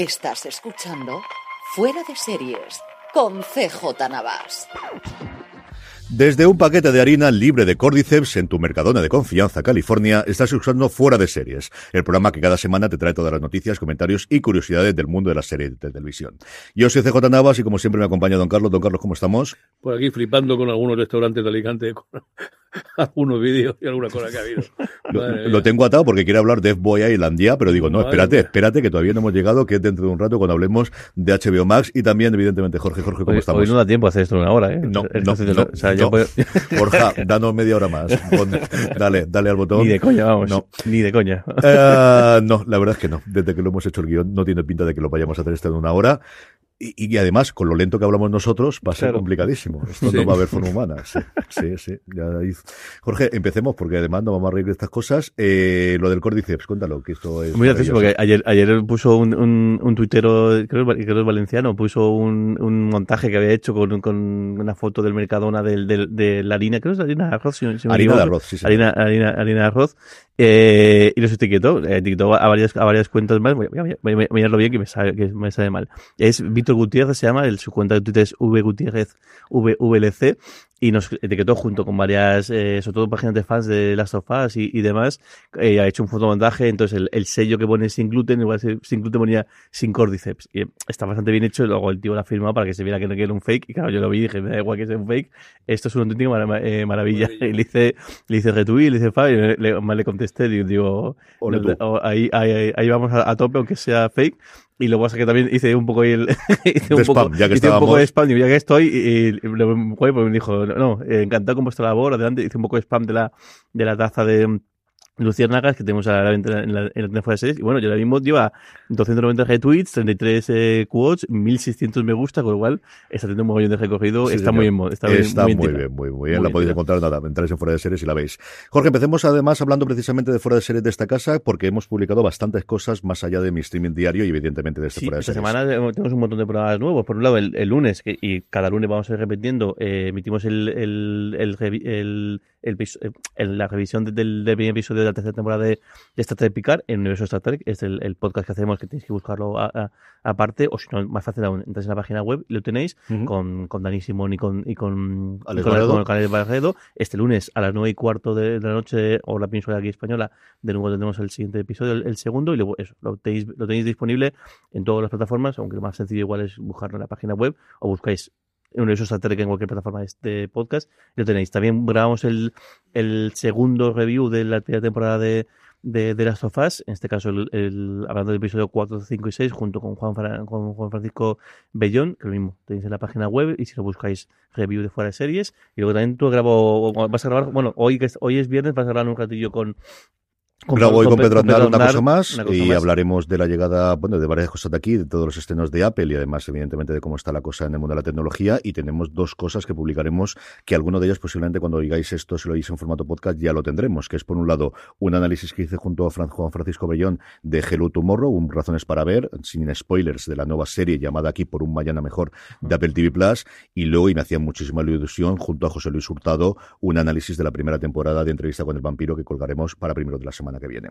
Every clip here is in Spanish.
Estás escuchando Fuera de Series con CJ Navas. Desde un paquete de harina libre de cordyceps en tu Mercadona de confianza, California, estás usando Fuera de Series, el programa que cada semana te trae todas las noticias, comentarios y curiosidades del mundo de las series de televisión. Yo soy CJ Navas y como siempre me acompaña Don Carlos. Don Carlos, ¿cómo estamos? Por aquí flipando con algunos restaurantes de Alicante, con algunos vídeos y alguna cosa que ha habido. Lo, tengo atado porque quiere hablar de F-Boy Island ya, pero digo, no, Madre espérate, mía. espérate, que todavía no hemos llegado, que es dentro de un rato cuando hablemos de HBO Max y también, evidentemente, Jorge. Jorge, ¿cómo Hoy, estamos? hoy no da tiempo a hacer esto en una hora, ¿eh? No, no, no, o sea, no. puedo- Borja, danos media hora más. Pon- dale, dale al botón. Ni de coña, vamos. No. Ni de coña. Eh, no, la verdad es que no. Desde que lo hemos hecho el guion, no tiene pinta de que lo vayamos a hacer esto en una hora. Y, y además, con lo lento que hablamos nosotros, va a ser Claro. complicadísimo. Esto Sí. no va a haber forma humana. Sí, sí. sí. Jorge, empecemos, porque además no vamos a reír de estas cosas. Eh, lo del Cordyceps, cuéntalo, que esto es. Muy gracioso porque ayer, ayer puso un, un, un tuitero, creo, que es- creo es valenciano, puso un, un montaje que había hecho con, con una foto del Mercadona del, del- de la harina, creo que es harina de arroz, si, si me Harina de arroz, sí, sí. harina, harina, harina de arroz, eh, y los etiquetó, eh, etiquetó a varias, a varias cuentas más, voy a, voy a- voy a- mirarlo bien que me sabe, que me sabe mal. Es Víctor Gutiérrez, se llama, el, su cuenta de Twitter es vgutierrez, VLC, y nos etiquetó junto con varias, eh, sobre todo páginas de fans de Last of Us y, y demás, eh, ha hecho un fotomontaje, entonces el, el sello que pone sin gluten, igual sin gluten ponía sin cordyceps, y está bastante bien hecho, y luego el tío lo ha firmado para que se viera que no era un fake, y claro, yo lo vi y dije, me da igual que sea un fake, esto es una auténtica mara- eh, maravilla, Maravilla. y le hice, le hice retweet, le hice fan, y le, le- le contesté, digo, digo Ole no, tú. o- ahí, ahí, ahí- ahí vamos a, a tope, aunque sea fake, y luego pasa que también hice un poco ahí el, hice De un poco, spam, ya que hice un poco de spam, digo, ya que estoy, y, y lo- güey, pues me dijo, no, no, encantado con vuestra labor, adelante, hice un poco de spam de la, de la taza de Luciérnagas que tenemos a la venta en la, en la. Y bueno, yo ahora mismo lleva 290 retweets, 33 eh, quotes, 1600 me gusta, con lo cual está teniendo un mogollón de recorrido. Sí, está señor. muy bien, está, bien- Está muy muy, bien muy, muy bien. Muy la podéis encontrar nada, entráis en fuera de series y la veis. Jorge, empecemos además hablando precisamente de fuera de series de esta casa, porque hemos publicado bastantes cosas más allá de mi streaming diario y evidentemente de este Sí, fuera de esta series. semana eh, tenemos un montón de programas nuevos. Por un lado, el, el lunes, que, y cada lunes vamos a ir repitiendo, eh, emitimos el, el, el, eh, el- la revisión de- del, del primer episodio de la tercera temporada de, de Star Trek Picard en Universo Star Trek. Es el, el podcast que hacemos, que tenéis que buscarlo aparte, o si no, más fácil aún, entráis en la página web y lo tenéis con, con Dani Simón y con, y con, Alex con, Barredo. con Alex Barredo. Este lunes a las nueve y cuarto de, de la noche, o la península aquí española, de nuevo tendremos el siguiente episodio, el, el segundo, y luego eso, lo tenéis, lo tenéis disponible en todas las plataformas, aunque lo más sencillo igual es buscarlo en la página web o buscáis Universo Star en cualquier plataforma de este podcast lo tenéis. También grabamos el, el segundo review de la primera temporada de, de, de Last of Us, en este caso el, el- hablando del episodio 4, 5 y 6, junto con Juan, Francisco Bellón, que lo mismo tenéis en la página web y si lo buscáis review de fuera de series. Y luego también tú grabo, vas a grabar, bueno, hoy hoy es viernes vas a grabar un ratillo con... Grabo hoy con Pe- Pedro Aznar una cosa más una cosa y más. hablaremos de la llegada, bueno, de varias cosas de aquí, de todos los estrenos de Apple y además, evidentemente, de cómo está la cosa en el mundo de la tecnología. Y tenemos dos cosas que publicaremos, que alguno de ellas posiblemente cuando oigáis esto, si lo oís en formato podcast, ya lo tendremos, que es por un lado un análisis que hice junto a Juan Francisco Bellón de Hello Tomorrow, un razones para ver, sin spoilers, de la nueva serie llamada aquí por un mañana mejor de Apple TV Plus. Y luego, y me hacía muchísima ilusión, junto a José Luis Hurtado, un análisis de la primera temporada de entrevista con el vampiro que colgaremos para primero de la semana que viene.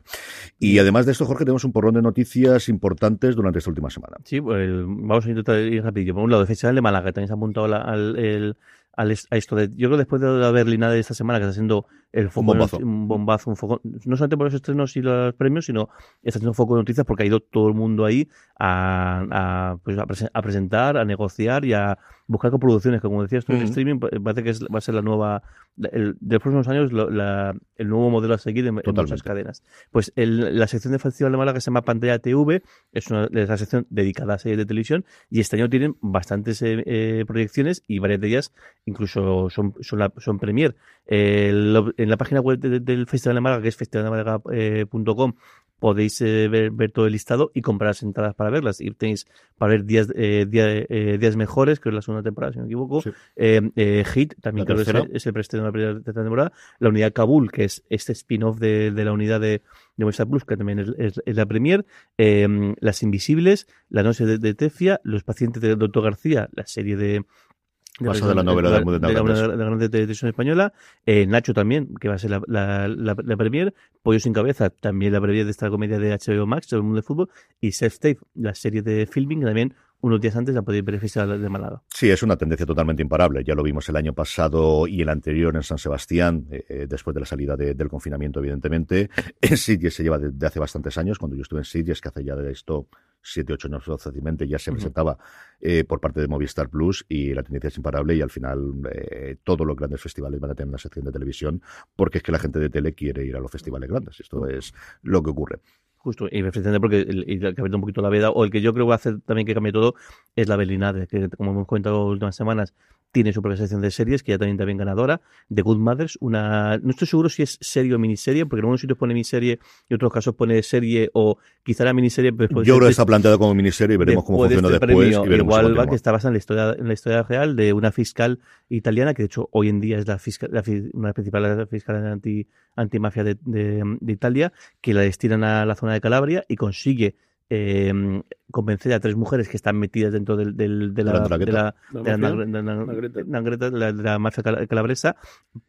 Y además de esto, Jorge, tenemos un porrón de noticias importantes durante esta última semana. Sí, pues, vamos a intentar ir rapidillo. Por un lado, el Festival de Málaga, también se apuntado la- al, el- al a esto de. Yo creo que después de la Berlinada de esta semana, que está siendo el foco. bombazo. Un bombazo, un foco. No solamente por los estrenos y los premios, sino está siendo un foco de noticias porque ha ido todo el mundo ahí a, a, pues, a, presen- a presentar, a negociar y a buscar coproducciones, que como decías tú, el Ujú. streaming pa- parece que es- va a ser la nueva. El, de los próximos años, lo- la- el nuevo modelo a seguir en, muchas cadenas. Pues el- la sección de Festival de Málaga que se llama Pantalla TV es una es la sección dedicada a series de televisión y este año tienen bastantes eh, eh, proyecciones y varias de ellas incluso son, son, la, son premier. Eh, lo- en la página web de- del Festival de Málaga, que es festivaldemálaga.com, podéis eh, ver, ver todo el listado y comprar las entradas para verlas. Y tenéis para ver días, eh, día- eh, días mejores, que es la segunda temporada, si no me equivoco. Sí. Eh, Hit, también La creo que es, el preestreno de la primera temporada. La unidad Kabul, que es este spin-off de, de la unidad de, de Movistar Plus, que también es, es- es la premier. Eh, Las Invisibles, La Noche de, de Tefia, Los Pacientes del Doctor García, la serie de. Basada en la novela de de la, de Grande Televisión Española. Eh, Nacho también, que va a ser la, la, la, la premier. Pollo sin cabeza, también la premier de esta comedia de HBO Max, del mundo del fútbol. Y Self Tape, la serie de filming, que también unos días antes la podéis ver el de Málaga. Sí, es una tendencia totalmente imparable. Ya lo vimos el año pasado y el anterior en San Sebastián, eh, eh, después de la salida de- del confinamiento, evidentemente. En Sitges se lleva desde hace bastantes años. Cuando yo estuve en Sitges, que hace ya de esto siete, ocho años fácilmente, ya se presentaba eh, por parte de Movistar Plus y la tendencia es imparable y al final eh, todos los grandes festivales van a tener una sección de televisión porque es que la gente de tele quiere ir a los festivales grandes. Esto es lo que ocurre. Justo, y precisamente porque el, que aprieta un poquito la veda, o el que yo creo que va a hacer también que cambie todo, es la Belinade, que como hemos comentado las últimas semanas, tiene su propia sección de series, que ya también también ganadora, de Good Mothers, una, no estoy seguro si es serie o miniserie, porque en algunos sitios pone miniserie y en otros casos pone serie o quizá la miniserie pues, Yo creo que está planteado como miniserie y veremos cómo funciona este después. premio, y veremos igual va que está basada en la historia, en la historia real de una fiscal italiana que de hecho hoy en día es la fiscal, la una de las principales fiscales anti, antimafia de, de, de Italia, que la destinan a la zona de Calabria y consigue eh, convencer a tres mujeres que están metidas dentro del, del- de, la de la, de la mafia, calabresa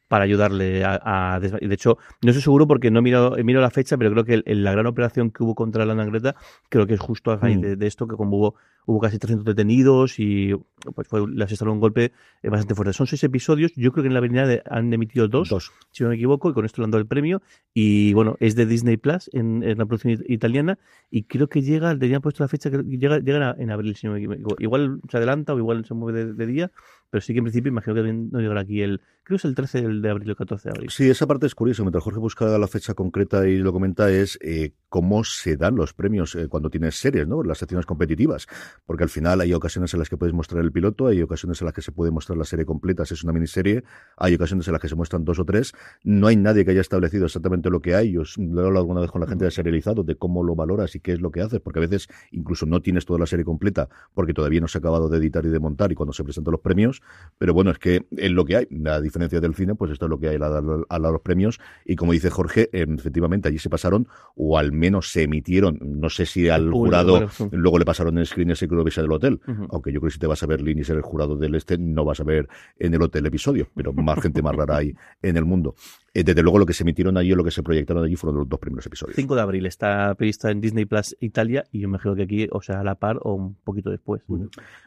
para ayudarle a, a De hecho, no estoy seguro porque no miro, miro la fecha, pero creo que el- el- la gran operación que hubo contra la Nagreta creo que es justo a raíz Mm. de, de esto, que como hubo, hubo casi 300 detenidos y pues fue, les instaló un golpe eh, bastante fuerte. Son seis episodios, yo creo que en la avenida de- han emitido dos, Dos. si no me equivoco, y con esto le han dado el premio. Y bueno, es de Disney Plus en, en la producción it- italiana y creo que llega, tenían puesto la fecha llega, llega en abril, si no. Igual se adelanta o igual se mueve de, de día, pero sí que en principio imagino que no llegará aquí el, creo que es el 13 de abril o el 14 de abril. Sí, esa parte es curiosa. Mientras Jorge busca la fecha concreta y lo comenta, es eh, cómo se dan los premios eh, cuando tienes series, ¿no? Las secciones competitivas. Porque al final hay ocasiones en las que puedes mostrar el piloto, hay ocasiones en las que se puede mostrar la serie completa si es una miniserie, hay ocasiones en las que se muestran dos o tres. No hay nadie que haya establecido exactamente lo que hay. Yo lo he hablado alguna vez con la gente de serializado de cómo lo valoras y qué es lo que haces, porque a veces incluso no tienes toda la serie completa porque todavía no se ha acabado de editar y de montar y cuando se presentan los premios. Pero bueno, es que es lo que hay. A diferencia del cine, pues esto es lo que hay a la- a la- los premios. Y como dice Jorge, eh, efectivamente allí se pasaron, o al menos se emitieron, no sé si al jurado bueno, luego le pasaron en screen ese que lo del hotel. Aunque yo creo que si te vas a ver Lini ser el jurado del este, no vas a ver en el hotel episodio, pero más gente más rara hay en el mundo. Eh, desde luego lo que se emitieron allí o lo que se proyectaron allí fueron los dos primeros episodios. 5 de abril está prevista en Disney Plus Italia y yo me imagino que aquí, o sea, a la par o un poquito después.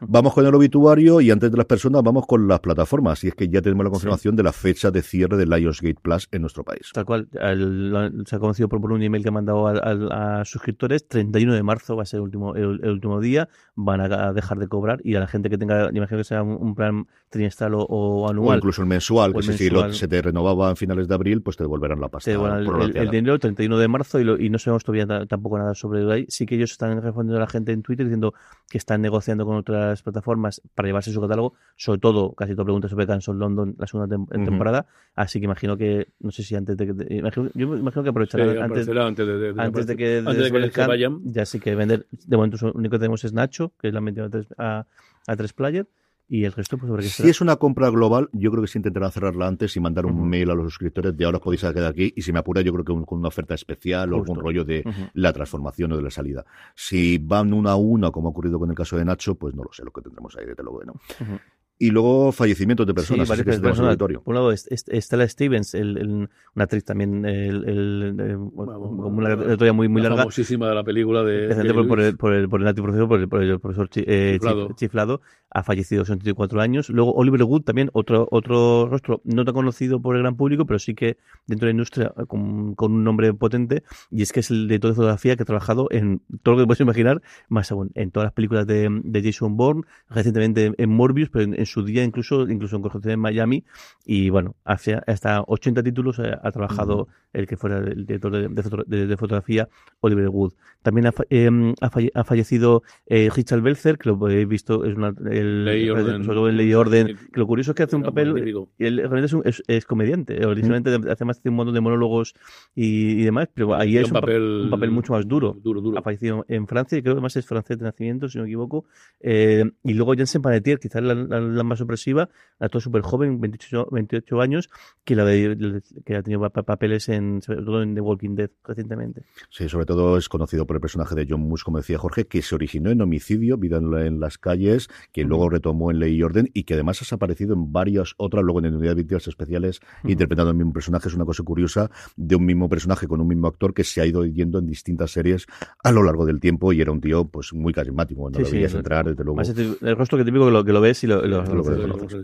Vamos con el obituario y antes de las personas vamos con las plataformas. Y es que ya tenemos la confirmación de la fecha de cierre de Lionsgate Plus en nuestro país. Tal cual, al- lo- se ha conocido por, por un email que ha mandado al- al- a, suscriptores, 31 de marzo va a ser el último, el, el último día, van a, a dejar de cobrar y a la gente que tenga, imagino que sea un, un plan trimestral o, o O anual, incluso el mensual, O que el si lo- mensual. se te renovaba a finales de abril, pues te devolverán la pasta. te devuelvan el, el- dinero el 31 de marzo y, lo- y no sabemos todavía ta- tampoco nada sobre ahí. Sí que ellos están respondiendo a la gente en Twitter diciendo que están negociando con otras plataformas para llevarse su catálogo, sobre todo, casi todo pregunta sobre Cancel London la segunda tem- temporada, así que imagino que, no sé si antes de que, de- imagino- yo imagino que Sí, aprovecharán antes, de, antes de que, antes de que se desaparezcan, vayan. ya sí que vender, de momento lo único que tenemos es Nacho, que es la metido a tres, a, a tres player, y el resto pues sobre qué Si es una compra global, yo creo que sí intentarán cerrarla antes y mandar un Ujú. mail a los suscriptores de ahora os podéis quedar aquí. Y si me apura, yo creo que un- con una oferta especial o algún Justo. rollo de Ujú. la transformación o de la salida. Si van una a una, como ha ocurrido con el caso de Nacho, pues no lo sé lo que tendremos ahí, desde luego que no. Ujú. Y luego fallecimientos de personas, sí, varias que sí tenemos personas. auditorio. Por un lado, es- es- Stella Stevens, el, el- una actriz también, el, el- eh, bueno, una trayectoria muy, muy la larga. famosísima de la película de. Por, por Lewis. el, por, el, por el por el, por el profesor Chi- eh, Chiflado. Chif- Chiflado, ha fallecido a 74 años. Luego Oliver Wood también, otro, otro rostro no tan conocido por el gran público, pero sí que dentro de la industria eh, con, con un nombre potente, y es que es el director de fotografía que ha trabajado en todo lo que puedes imaginar, más aún, en todas las películas de, de Jason Bourne, recientemente en Morbius, pero en, en su día, incluso, incluso en construcción en Miami. Y bueno, hace hasta 80 títulos ha, ha trabajado el que fuera el director de, de de- fotografía, Oliver Wood. También ha, em, ha falle- ha fallecido eh, Richard Belzer, que lo habéis visto, es una, el, Ley y Orden. sobre todo en Ley y Orden. Que lo curioso es que hace un papel él realmente es, un- es, es comediante. Originalmente hace más un montón de monólogos y, y demás, pero ahí es un un, pa- papel- un papel mucho más duro. Duro, duro. Ha fallecido en Francia y creo que además es francés de nacimiento, si no me equivoco. Eh, y luego Jensen Panetier, quizás la, la- la más sorpresiva, actor súper joven, 28, 28 años, que, la de- que ha tenido pa- pa- papeles en, sobre todo en The Walking Dead recientemente. Sí, sobre todo es conocido por el personaje de John Moose, como decía Jorge, que se originó en homicidio, vida en, la- en las calles, que luego retomó en Ley y Orden y que además ha aparecido en varias otras, luego en Unidad de Víctimas Especiales, interpretando el mismo personaje. Es una cosa curiosa de un mismo personaje con un mismo actor que se ha ido yendo en distintas series a lo largo del tiempo y era un tío pues muy carismático. Cuando Sí, lo veías entrar, desde luego. El rostro que típico que lo, que lo ves y lo, lo- ves.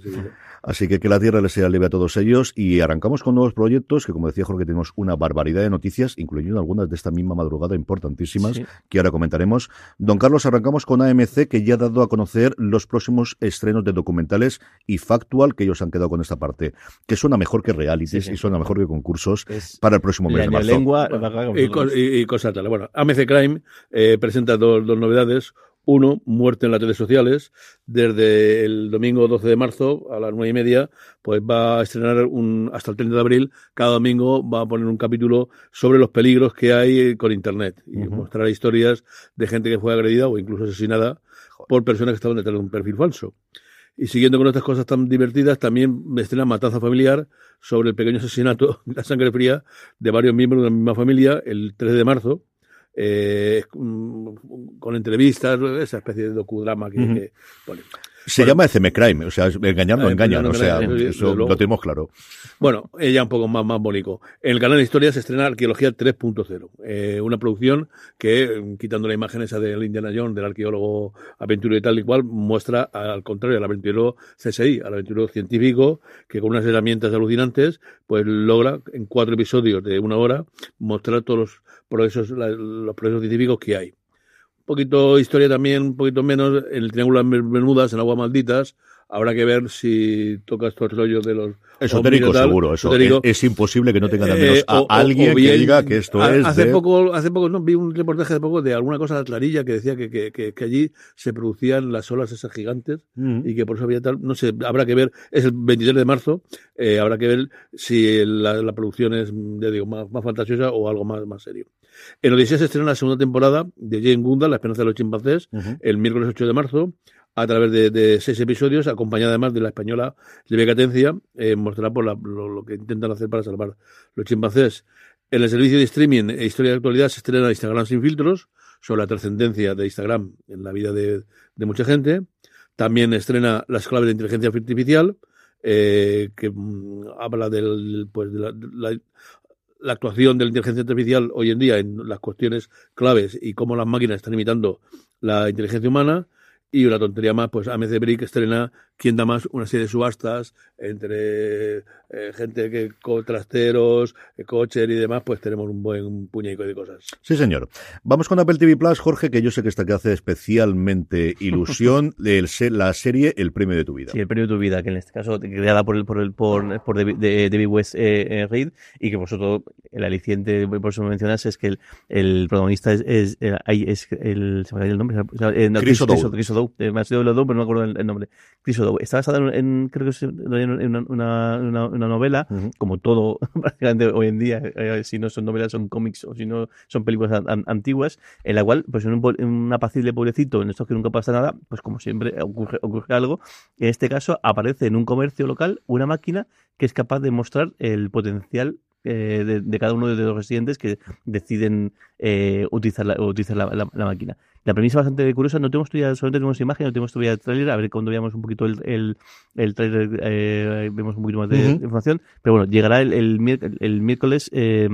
Así que que la tierra les sea leve a todos ellos y arrancamos con nuevos proyectos que, como decía Jorge, tenemos una barbaridad de noticias, incluyendo algunas de esta misma madrugada importantísimas Sí. que ahora comentaremos. Don Carlos, arrancamos con AMC que ya ha dado a conocer los próximos estrenos de documentales y Factual que ellos han quedado con esta parte, que suena mejor que realities Sí, sí. y suena mejor que concursos Es para el próximo mes la de marzo. lengua, y, co- y- y cosas tales. Bueno, AMC Crime eh, presenta dos, dos novedades. Uno, muerte en las redes sociales. Desde el domingo 12 de marzo a las nueve y media, pues va a estrenar un, hasta el 30 de abril. Cada domingo va a poner un capítulo sobre los peligros que hay con Internet y mostrar historias de gente que fue agredida o incluso asesinada por personas que estaban detrás de un perfil falso. Y siguiendo con estas cosas tan divertidas, también me estrena Matanza Familiar sobre el pequeño asesinato, la sangre fría, de varios miembros de la misma familia el 3 de marzo, eh, mm, con entrevistas, esa especie de docudrama que, pone. Se llama ECM Crime, o sea, engañar no Eh, engañan, no o sea, eso lo tenemos claro. Bueno, ella un poco más, más bonito. En el canal de historia se estrena Arqueología 3.0, eh, una producción que, eh, quitando la imagen esa del Indiana Jones, del arqueólogo aventurero y tal y cual, muestra al contrario al aventurero CSI, al aventurero científico, que con unas herramientas alucinantes, pues logra en cuatro episodios de una hora mostrar todos los progresos, la- los progresos científicos que hay. Un poquito historia también, un poquito menos, en el Triángulo de Bermudas, en Aguas Malditas, habrá que ver si toca estos rollos de los Esotérico tal, seguro, eso. esotérico. Es, es imposible que no tengan al Eh, a o- alguien o que diga que esto es hace de- poco hace poco no vi un reportaje hace poco de alguna cosa de la Clarilla que decía que, que, que, que allí se producían las olas esas gigantes Mm. y que por eso había tal no sé habrá que ver es el 23 de marzo eh, habrá que ver si la, la producción es ya digo más, más fantasiosa o algo más más serio en Odisea se estrena la segunda temporada de Jane Goodall La esperanza de los chimpancés el miércoles 8 de marzo a través de, de seis episodios, acompañada además de la española Livia Catencia, eh, mostrará por la- lo, lo que intentan hacer para salvar los chimpancés. En el servicio de streaming e Historia de Actualidad se estrena Instagram sin filtros, sobre la trascendencia de Instagram en la vida de, de mucha gente. También estrena Las claves de inteligencia artificial, eh, que mm, habla del, pues, de la, de la- la actuación de la inteligencia artificial hoy en día en las cuestiones claves y cómo las máquinas están imitando la inteligencia humana. Y una tontería más, pues AMC Brick estrena Quién da más, una serie de subastas entre eh, gente que con trasteros, eh, coches y demás, pues tenemos un buen puñico de cosas. Sí, señor. Vamos con Apple TV Plus, Jorge, que yo sé que esta que hace especialmente ilusión, el, la serie El premio de tu vida. Sí, el premio de tu vida, que en este caso creada por el por el por, por David, de- David West eh, eh, Reed y que por eso el aliciente por eso me mencionas es que el, el protagonista es, es, ahí es el se me ha el nombre eh, Chris O'Dowd. Chris O'Dowd, eh, me ha sido O'Dowd, pero no me acuerdo el, el nombre Chris Está basada en, creo que es en una, una, novela como todo prácticamente hoy en día eh, si no son novelas son cómics o si no son películas an- an- antiguas en la cual pues en un, en un apacible pueblecito en esto que nunca pasa nada pues como siempre ocurre, ocurre algo en este caso aparece en un comercio local una máquina que es capaz de mostrar el potencial eh, de, de cada uno de los residentes que deciden eh, utilizar, la, utilizar la, la- la máquina. La premisa es bastante curiosa, no tenemos todavía, solamente tenemos imagen, no tenemos todavía trailer, a ver cuando veamos un poquito el, el, el trailer eh, vemos un poquito más de, información, pero bueno, llegará el, el, el miércoles... eh,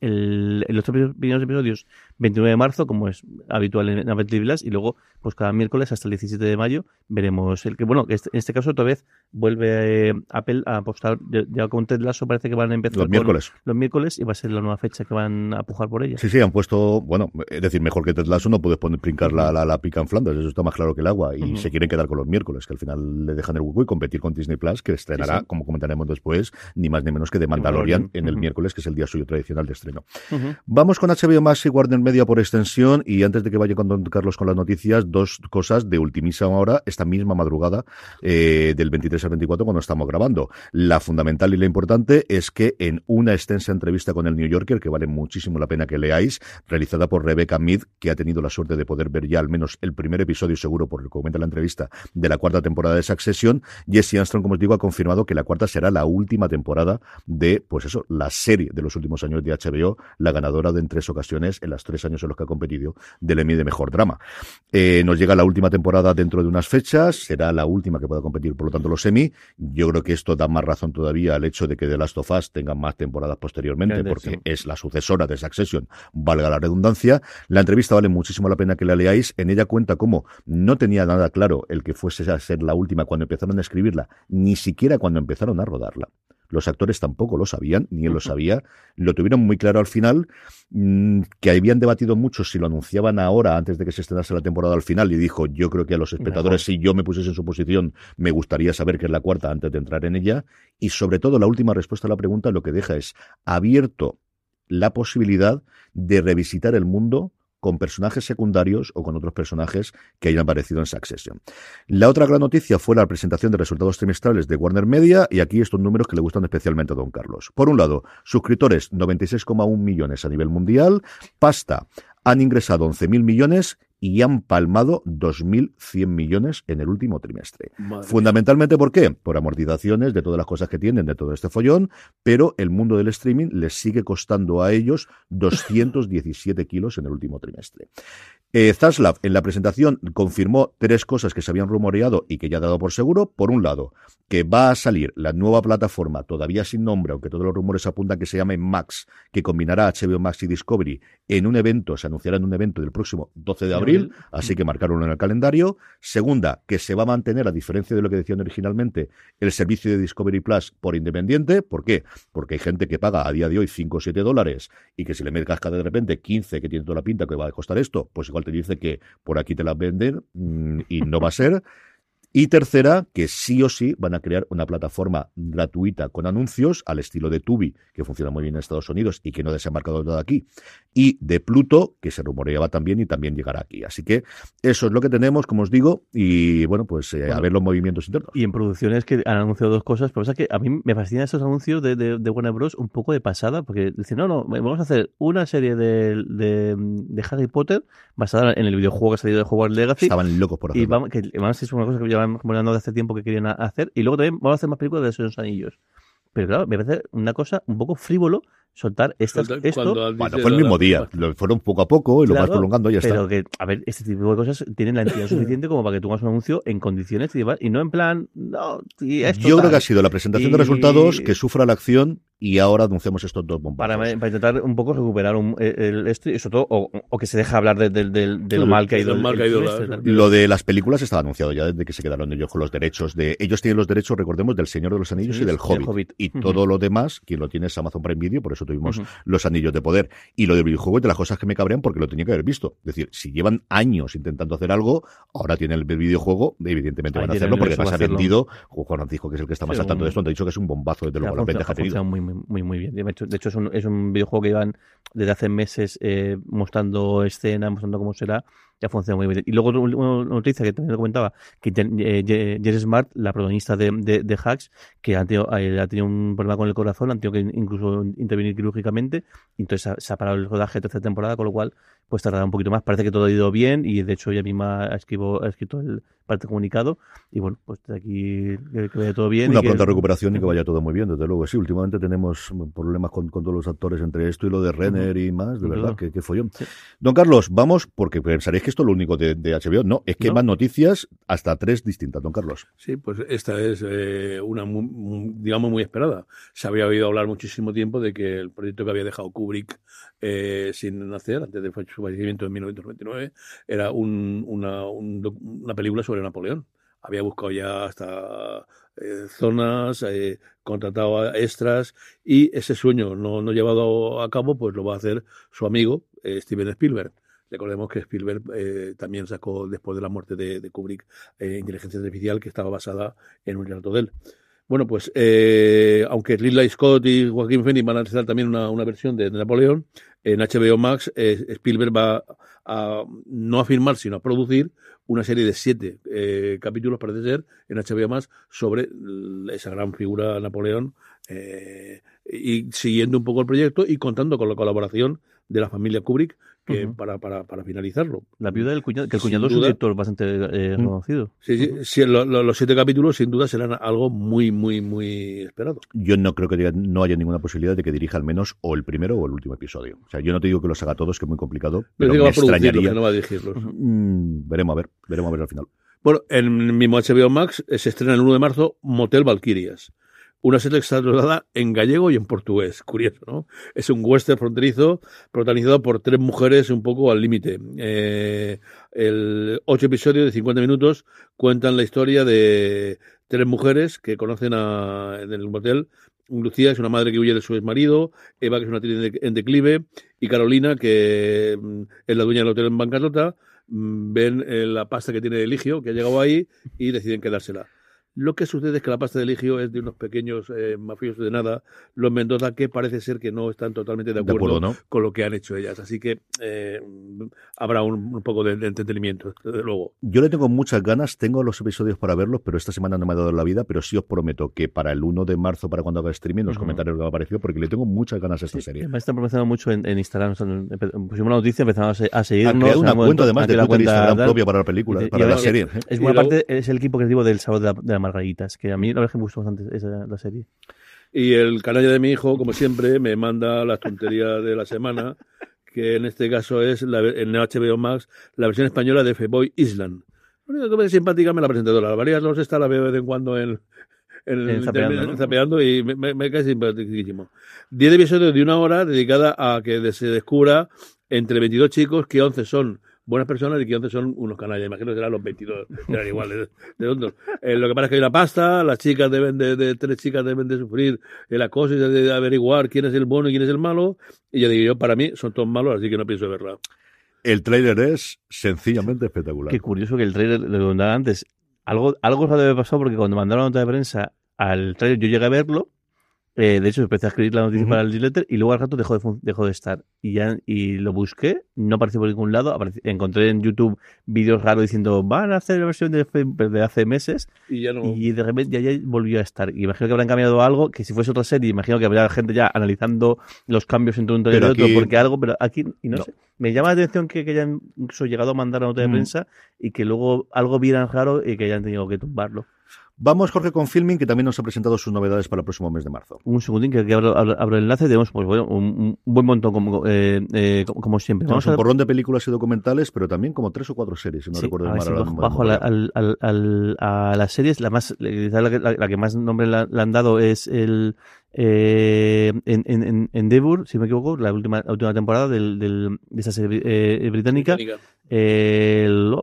el- en los tres primeros episodios 29 de marzo, como es habitual en TV Plus, y luego, pues cada miércoles hasta el 17 de mayo veremos el que, bueno, este- en este caso otra vez vuelve eh, Apple a apostar, ya, con Ted Lasso parece que van a empezar Los miércoles. los miércoles y va a ser la nueva fecha que van a pujar por ella. Sí, sí, han puesto, bueno, es decir, mejor que Ted Lasso no puedes poner brincar la, la, la pica en Flanders, eso está más claro que el agua, y se quieren quedar con los miércoles, que al final le dejan el hueco y competir con Disney Plus, que estrenará, Sí, sí. como comentaremos después, ni más ni menos que de Mandalorian en el miércoles, que es el día suyo tradicional de estreno. Vamos con HBO Max y Warner Media por extensión y antes de que vaya con Don Carlos con las noticias, dos cosas de ultimísima hora, esta misma madrugada eh, del 23 al 24 cuando estamos grabando. La fundamental y la importante es que en una extensa entrevista con el New Yorker, que vale muchísimo la pena que leáis, realizada por Rebecca Mead, que ha tenido la suerte de poder ver ya al menos el primer episodio seguro, por lo que comenta la entrevista, de la cuarta temporada de Succession, Jesse Armstrong, como os digo, ha confirmado que la cuarta será la última temporada de, pues eso, la serie de los últimos años de HBO, la ganadora de en tres ocasiones, en tres años en los que ha competido, del Emmy de Mejor Drama. Eh, nos llega la última temporada dentro de unas fechas, será la última que pueda competir, por lo tanto, los Emmy. Yo creo que esto da más razón todavía al hecho de que The Last of Us tenga más temporadas posteriormente, Grande, porque sí. es la sucesora de Succession, valga la redundancia. La entrevista vale muchísimo la pena que la leáis. En ella cuenta cómo no tenía nada claro el que fuese a ser la última cuando empezaron a escribirla, ni siquiera cuando empezaron a rodarla. Los actores tampoco lo sabían, ni él lo sabía. Lo tuvieron muy claro al final, mm, que habían debatido mucho si lo anunciaban ahora, antes de que se estrenase la temporada al final, y dijo, yo creo que a los espectadores, si yo me pusiese en su posición, me gustaría saber que es la cuarta antes de entrar en ella. Y sobre todo, la última respuesta a la pregunta lo que deja es abierto la posibilidad de revisitar el mundo con personajes secundarios o con otros personajes que hayan aparecido en Succession. La otra gran noticia fue la presentación de resultados trimestrales de Warner Media y aquí estos números que le gustan especialmente a Don Carlos. Por un lado, suscriptores 96,1 millones a nivel mundial, pasta han ingresado 11.000 millones y han palmado 2.100 millones en el último trimestre. Madre Fundamentalmente, ¿por qué? Por amortizaciones de todas las cosas que tienen, de todo este follón, pero el mundo del streaming les sigue costando a ellos 217 kilos en el último trimestre. Eh, Zaslav en la presentación confirmó tres cosas que se habían rumoreado y que ya ha dado por seguro. Por un lado, que va a salir la nueva plataforma, todavía sin nombre, aunque todos los rumores apuntan que se llame Max, que combinará HBO Max y Discovery en un evento, se anunciará en un evento del próximo 12 de abril, así que marcarlo en el calendario. Segunda, que se va a mantener, a diferencia de lo que decían originalmente, el servicio de Discovery Plus por independiente. ¿Por qué? Porque hay gente que paga a día de hoy 5 o 7 dólares y que si le metes de repente 15, que tiene toda la pinta que va a costar esto, pues igual te dice que por aquí te las venden mm, y no va a ser. Y tercera, que sí o sí van a crear una plataforma gratuita con anuncios al estilo de Tubi, que funciona muy bien en Estados Unidos y que no ha marcado todo aquí. Y de Pluto, que se rumoreaba también y también llegará aquí. Así que eso es lo que tenemos, como os digo, y bueno, pues eh, a ver los movimientos internos. Y en producciones que han anunciado dos cosas, pero es que a mí me fascinan esos anuncios de, de, de Warner Bros. un poco de pasada, porque dicen, no, no, vamos a hacer una serie de, de, de Harry Potter basada en el videojuego que ha salido de Hogwarts Legacy. Estaban locos por Y hacerlo. vamos, que además es una cosa que llevan de hace tiempo que querían hacer. Y luego también vamos a hacer más películas de esos anillos. Pero claro, me parece una cosa un poco frívolo soltar estas, Cuando- esto. cuando Bueno, fue el mismo día. Lo fueron poco a poco y lo vas prolongando y ya pero está. que, a ver, este tipo de cosas tienen la entidad suficiente como para que tú hagas un anuncio en condiciones y, demás, y no en plan, no, y esto Yo creo que ha sido la presentación de resultados que sufra la acción y ahora anunciamos estos dos bombazos. para, para intentar un poco recuperar un, el, el- esto y sobre todo, o, o que se deje hablar de, de- de- de lo mal que ha ido el- el tal. Lo de las películas estaba anunciado ya desde que se quedaron ellos con los derechos de. Ellos tienen los derechos, recordemos, del Señor de los Anillos Sí, y del Hobbit. Hobbit. Y todo lo demás, quien lo tiene es Amazon Prime Video, por eso tuvimos los anillos de poder. Y lo del videojuego es de las cosas que me cabrean porque lo tenía que haber visto. Es decir, si llevan años intentando hacer algo, ahora tienen el videojuego, evidentemente Ahí van a hacerlo porque para ha vendido. Juan Francisco, que es el que está más Sí, al tanto de esto, te ha dicho que es un bombazo desde luego, la ha tenido. muy, muy, muy, muy bien. De hecho, de hecho es, un, es un videojuego que llevan desde hace meses eh, mostrando escena, mostrando cómo será, ya funciona muy bien. Y luego una noticia que también lo comentaba, que eh, Je- Jess Smart, la protagonista de, de, de Hacks, que ha tenido, ha tenido un problema con el corazón, han tenido que incluso intervenir quirúrgicamente, entonces ha, se ha parado el rodaje de tercera temporada, con lo cual pues tardará un poquito más. Parece que todo ha ido bien y de hecho ella misma ha, escribo- ha escrito el parte comunicado y bueno, pues de aquí que, que vaya todo bien. Una y que- pronta recuperación y que vaya todo muy bien, desde luego. Sí, últimamente tenemos problemas con, con todos los actores entre esto y lo de Renner y más, de verdad, que, que follón. Sí. Don Carlos, vamos, porque pensaréis que esto es lo único de, de HBO. No, es que hay ¿No? más noticias, hasta tres distintas, don Carlos. Sí, pues esta es eh, una, mu- mu- digamos, muy esperada. Se había oído hablar muchísimo tiempo de que el proyecto que había dejado Kubrick eh, sin hacer, antes de su fallecimiento en 1999, era un- una, un una película sobre Napoleón. Había buscado ya hasta eh, zonas, eh, contratado a extras y ese sueño no, no llevado a cabo, pues lo va a hacer su amigo eh, Steven Spielberg. Recordemos que Spielberg eh, también sacó, después de la muerte de, de Kubrick, Inteligencia Artificial, que estaba basada en un relato de él. Bueno, pues eh, aunque Ridley Scott y Joaquín Phoenix van a realizar también una, una versión de, Napoleón, en HBO Max eh, Spielberg va a no a filmar, sino a producir una serie de siete eh, capítulos, parece ser, en HBO Max sobre esa gran figura Napoleón eh, y siguiendo un poco el proyecto y contando con la colaboración de la familia Kubrick que para, para, para finalizarlo. La viuda del cuñado, que el Sin cuñado es un duda. director bastante eh, conocido. Sí, sí, sí, lo- lo- los siete capítulos sin duda serán algo muy, muy, muy esperado. Yo no creo que diga- no haya ninguna posibilidad de que dirija al menos o el primero o el último episodio. O sea, yo no te digo que los haga todos, que es muy complicado, Pero pero me extrañaría. que no va a dirigirlos. Mm, veremos a ver, veremos a ver al final. Bueno, en mismo HBO Max eh, se estrena el 1 de marzo Motel Valkyrias. Una serie que en gallego y en portugués. Curioso, ¿no? Es un western fronterizo protagonizado por tres mujeres un poco al límite. Eh, el ocho episodios de 50 minutos cuentan la historia de tres mujeres que conocen a, en el motel. Lucía es una madre que huye de su exmarido, Eva que es una actriz en declive y Carolina que mm, es la dueña del hotel en bancarrota mm, ven eh, la pasta que tiene Eligio, que ha llegado ahí, y deciden quedársela. Lo que sucede es que la pasta de Eligio es de unos pequeños eh, mafiosos de nada, los Mendoza, que parece ser que no están totalmente de De acuerdo, con lo que han hecho ellas. Así que eh, habrá un, un poco de, de entretenimiento, desde luego. Yo le tengo muchas ganas, tengo los episodios para verlos, pero esta semana no me ha dado la vida, pero sí os prometo que para el 1 de marzo, para cuando haga streaming, los comentarios que me ha parecido, porque le tengo muchas ganas a esta Sí, serie. Además están promocionando mucho en, en Instagram. o sea, pusimos una noticia, empezamos a, seguirnos. creado una cuenta además de Twitter y cuenta Instagram propia para la película, Y- y para la serie. Es, ¿eh? buena parte, es el equipo creativo del Sábado de, la- de Margaritas, que a mí la verdad es que me gustó bastante esa, la serie. Y el canalla de mi hijo, como siempre, me manda las tonterías de la semana, que en este caso es la, en HBO Max la versión española de Feboy Island. Lo único que me parece simpática me la presentadora. La María los está la veo de vez en cuando en, en Zapeando, zapeando y me, me- me cae simpaticísimo. Diez episodios de una hora dedicada a que se descubra entre 22 chicos que 11 son buenas personas y que 11 son unos canallas. Imagino que serán los 22, serán iguales de tontos. Eh, lo que pasa es que hay una pasta, las chicas deben de, de- tres chicas deben de sufrir el acoso y de averiguar quién es el bueno y quién es el malo. Y ya digo yo, para mí son todos malos, así que no pienso verla. El tráiler es sencillamente espectacular. Qué curioso que el trailer, lo que contaba antes, algo, algo raro debe pasar porque cuando mandaron la nota de prensa al trailer yo llegué a verlo, eh, de hecho empecé a escribir la noticia para el newsletter y luego al rato dejó de, dejó de estar. Y ya y lo busqué, no apareció por ningún lado, encontré en YouTube vídeos raros diciendo van a hacer la versión de, de hace meses Y ya no. y de repente ya, ya volvió a estar. Y imagino que habrán cambiado algo, que si fuese otra serie, imagino que habría gente ya analizando los cambios entre un trailer Pero y otro, aquí- porque algo, pero aquí, y no, No. sé. Me llama la atención que, que hayan llegado a mandar la nota de Mm. prensa y que luego algo vieran raro y que hayan tenido que tumbarlo. Vamos, Jorge, con Filming, que también nos ha presentado sus novedades para el próximo mes de marzo. Un segundín que, que abro, abro- abro el enlace, tenemos pues, bueno, un, un buen montón como, eh, eh, como, como siempre. Tenemos Vamos a un porrón de películas y documentales, pero también como tres o cuatro series, si no Sí, recuerdo a mal. si bajo, bajo la, al, al, al- a las series, la más la, que- la- la que más nombre la, la han dado es el eh, en, en, en Endeavour, si no me equivoco, la última, la última temporada del, del, de esa serie eh, británica.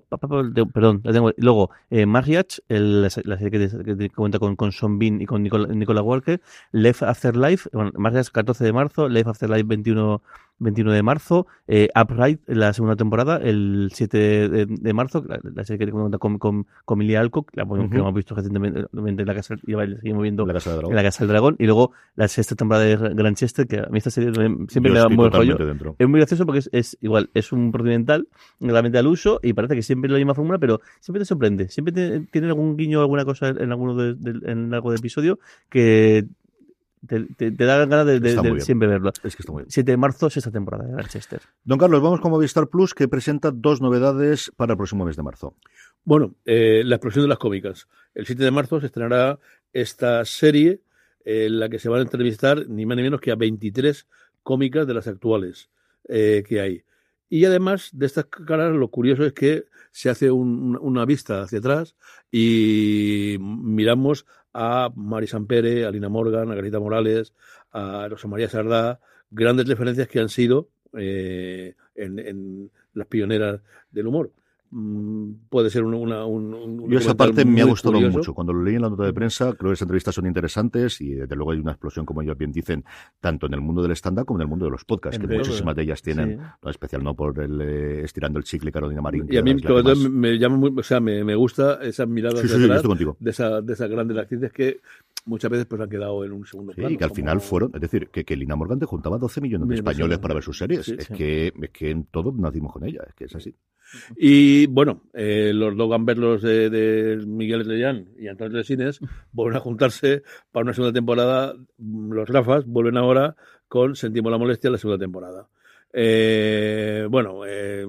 Pa- de- perdón, la tengo. Luego, eh, Marriage, el- la, se- la serie que, que cuenta con, con Sean Bean y con Nicola, Nicola Walker. Life After Life, bueno, Marriage 14 de marzo, Life After Life 21, 21 de marzo. Eh, Upright, la segunda temporada, el 7 de, de marzo, la, la serie que te cuenta con, con, con Millie Alcock, la, que hemos visto recientemente en la casa, y la seguimos viendo La Casa en la Casa del Dragón. Y luego la sexta temporada de Grantchester, que a mí esta serie siempre Yo me da muy rollo. dentro. Es muy gracioso porque es, es igual, es un procedimental realmente al uso y parece que siempre es la misma fórmula, pero siempre te sorprende. Siempre te- tiene algún guiño, alguna cosa en alguno de, de- en algo de episodio que te, te- te da ganas de, de- de siempre verlo. Es que está muy bien. 7 de marzo, sexta temporada de Manchester. Don Carlos, vamos con Movistar Plus, que presenta dos novedades para el próximo mes de marzo. Bueno, eh, la explosión de las cómicas. El 7 de marzo se estrenará esta serie eh, en la que se van a entrevistar ni más ni menos que a 23 cómicas de las actuales eh, que hay. Y además de estas caras, lo curioso es que se hace un- una vista hacia atrás y miramos a Mari Sampere, a Lina Morgan, a Garita Morales, a Rosa María Sardá, grandes referencias que han sido eh, en, en las pioneras del humor. Mm, Puede ser un, una, un, un Yo esa parte me ha gustado curioso. mucho. Cuando lo leí en la nota de prensa, creo que esas entrevistas son interesantes y desde luego hay una explosión, como ellos bien dicen, tanto en el mundo del stand-up como en el mundo de los podcasts, En que muchísimas de ellas tienen, sí. no, especial no por el eh, estirando el chicle Carolina Marín. Y a mí todo más- me, llama muy, o sea, me, me gusta esa mirada Sí, sí, sí, de, esa, de esas grandes actrices que muchas veces pues han quedado en un segundo Sí, plano. y que al como- final fueron, es decir, que, que Lina Morgan te juntaba 12 millones de españoles para ver sus series. Sí, es, sí. Que, es que en todo nacimos con ella, es que es así. Y bueno, eh, los dos gamberlos de, de Miguel Estrellán y Antonio Resines vuelven a juntarse para una segunda temporada. Los Rafas vuelven ahora con Sentimos la molestia la segunda temporada. Eh, bueno, eh,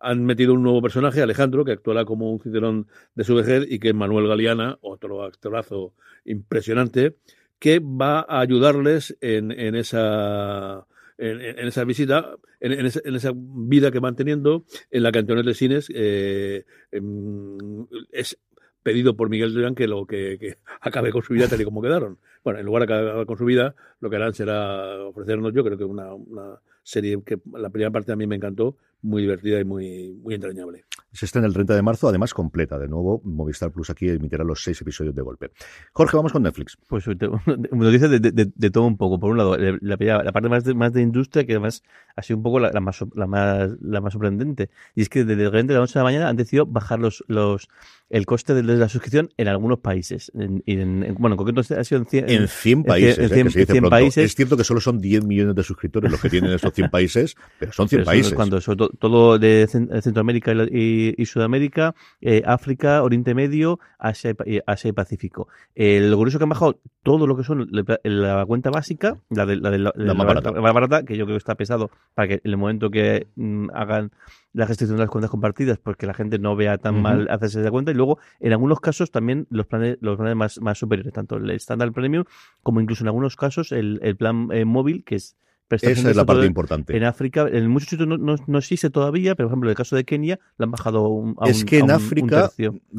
han metido un nuevo personaje, Alejandro, que actuará como un cicerón de su vejez y que es Manuel Galeana, otro actorazo impresionante, que va a ayudarles en, en esa en, esa visita, en, esa, en esa vida que van teniendo, en la que Antonio Resines eh, em, es pedido por Miguel Durán que lo que, que acabe con su vida tal y como quedaron. Bueno, en lugar de acabar con su vida, lo que harán será ofrecernos, yo creo que una, una serie que la primera parte a mí me encantó, muy divertida y muy, muy entrañable. Se estrena el 30 de marzo, además completa. De nuevo, Movistar Plus aquí emitirá los seis episodios de golpe. Jorge, vamos con Netflix. Pues nos dice de, de- de todo un poco. Por un lado, la, la- la parte más de, más de industria, que además ha sido un poco la, la más, la, más, la más sorprendente. Y es que desde de repente de la noche a la mañana han decidido bajar los, los, el coste de, la suscripción en algunos países. En, y en- en- bueno, en concreto ha sido en, cien- En 100 en países, eh, en cien- que se dice 100 pronto. países. Es cierto que solo son 10 millones de suscriptores los que tienen esos 100 países, pero son 100 Pero países. cuantos, sobre todo, todo de Cen- Centroamérica y, Sudamérica, eh, África, Oriente Medio, Asia y, y- Asia y Pacífico. Eh, lo curioso que han bajado todo lo que son la, la cuenta básica, la de la, de la- La más barata. la más barata, que yo creo que está pesado para que en el momento que mm, hagan la gestión de las cuentas compartidas, porque la gente no vea tan mal hacerse esa cuenta. Y luego, en algunos casos, también los planes, los planes más, más superiores, tanto el estándar premium como incluso en algunos casos el, el plan eh, móvil, que es Esa es la sobre- parte importante. en África, en muchos sitios no, no, no existe todavía, pero por ejemplo, en el caso de Kenia, lo han bajado un- a es un- que en un- África,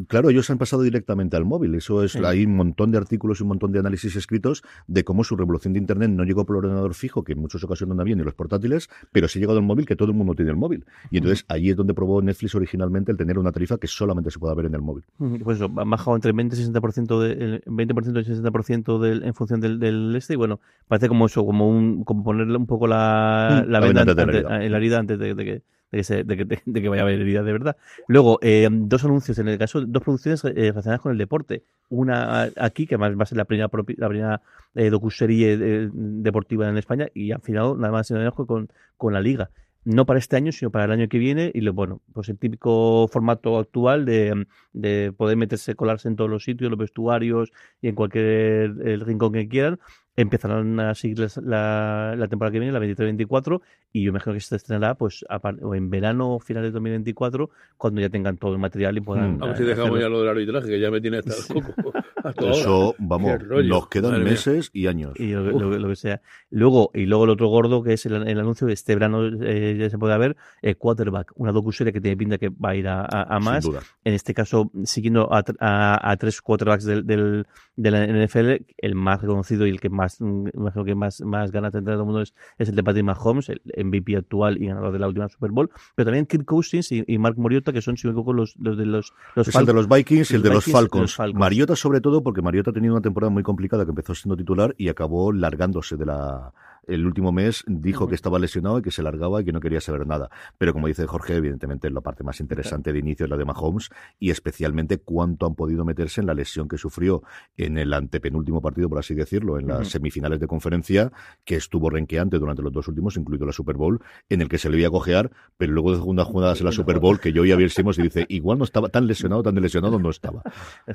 claro, ellos han pasado directamente al móvil. Eso es, Sí. hay un montón de artículos y un montón de análisis escritos de cómo su revolución de Internet no llegó por el ordenador fijo, que en muchas ocasiones no había ni los portátiles, pero sí llegó al móvil, que todo el mundo tiene el móvil. Y entonces ahí es donde probó Netflix originalmente el tener una tarifa que solamente se pueda ver en el móvil. Pues eso, han bajado entre 20 y 60%, de, el 20% y 60% del, en función del, del este, y bueno, parece como eso, como un como ponerle un poco la, Mm, la venda antes de la herida. en la herida antes de, de que de que, se- de, que, de- que vaya a haber herida de verdad. Luego, eh, dos anuncios, en el caso, dos producciones eh, relacionadas con el deporte. Una aquí, que además va a ser la primera, la primera eh, docuserie eh, deportiva en España, y al final nada más y nada menos con, con la Liga. No para este año, sino para el año que viene. Y lo, bueno, pues el típico formato actual de, de poder meterse, colarse en todos los sitios, los vestuarios y en cualquier el rincón que quieran. Empezarán a seguir la, la temporada que viene, la 23-24, y yo imagino que se estrenará pues a par- o en verano o finales de 2024, cuando ya tengan todo el material y puedan. Hmm. A ver si dejamos hacerlo. ya lo del arbitraje, que ya me tiene hasta el coco. hasta ahora. Eso, vamos, Qué rollo. nos quedan Madre mía. meses y años. y lo, lo- lo que sea. Luego, y luego el otro gordo que es el, el anuncio de este verano eh, ya se puede ver, eh, Quarterback, una docuserie que tiene pinta que va a ir a, a- a más. Sin duda. En este caso, siguiendo a, tr- a- a tres quarterbacks del, del, de la NFL, el más reconocido y el que más, mm, imagino que más, más ganas tendrá todo el mundo es, es el de Patrick Mahomes, el MVP actual y ganador de la última Super Bowl, pero también Kirk Cousins y, y Mark Mariota, que son, si me equivoco, los, los de los, los Es el de los Vikings y el de los Falcons. los Falcons. Mariota sobre todo porque Mariota ha tenido una temporada muy complicada que empezó siendo titular y acabó largándose de la el último mes dijo que estaba lesionado y que se largaba y que no quería saber nada. Pero como dice Jorge, evidentemente la parte más interesante de inicio es la de Mahomes y especialmente cuánto han podido meterse en la lesión que sufrió en el antepenúltimo partido, por así decirlo, en las semifinales de conferencia, que estuvo renqueante durante los dos últimos, incluido la Super Bowl, en el que se le iba a cojear, pero luego de segundas jugadas en la Super Bowl que yo ya viésemos y dice, igual no estaba tan lesionado, tan lesionado no estaba.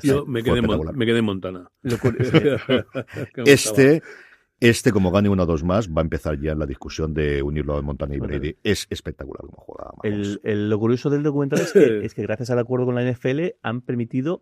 Yo me quedé, me quedé en Montana. Este Este, como gane uno o dos más, va a empezar ya la discusión de unirlo a Montana y Brady. Es espectacular como juega. El, el, lo curioso del documental es que, es que, gracias al acuerdo con la NFL han permitido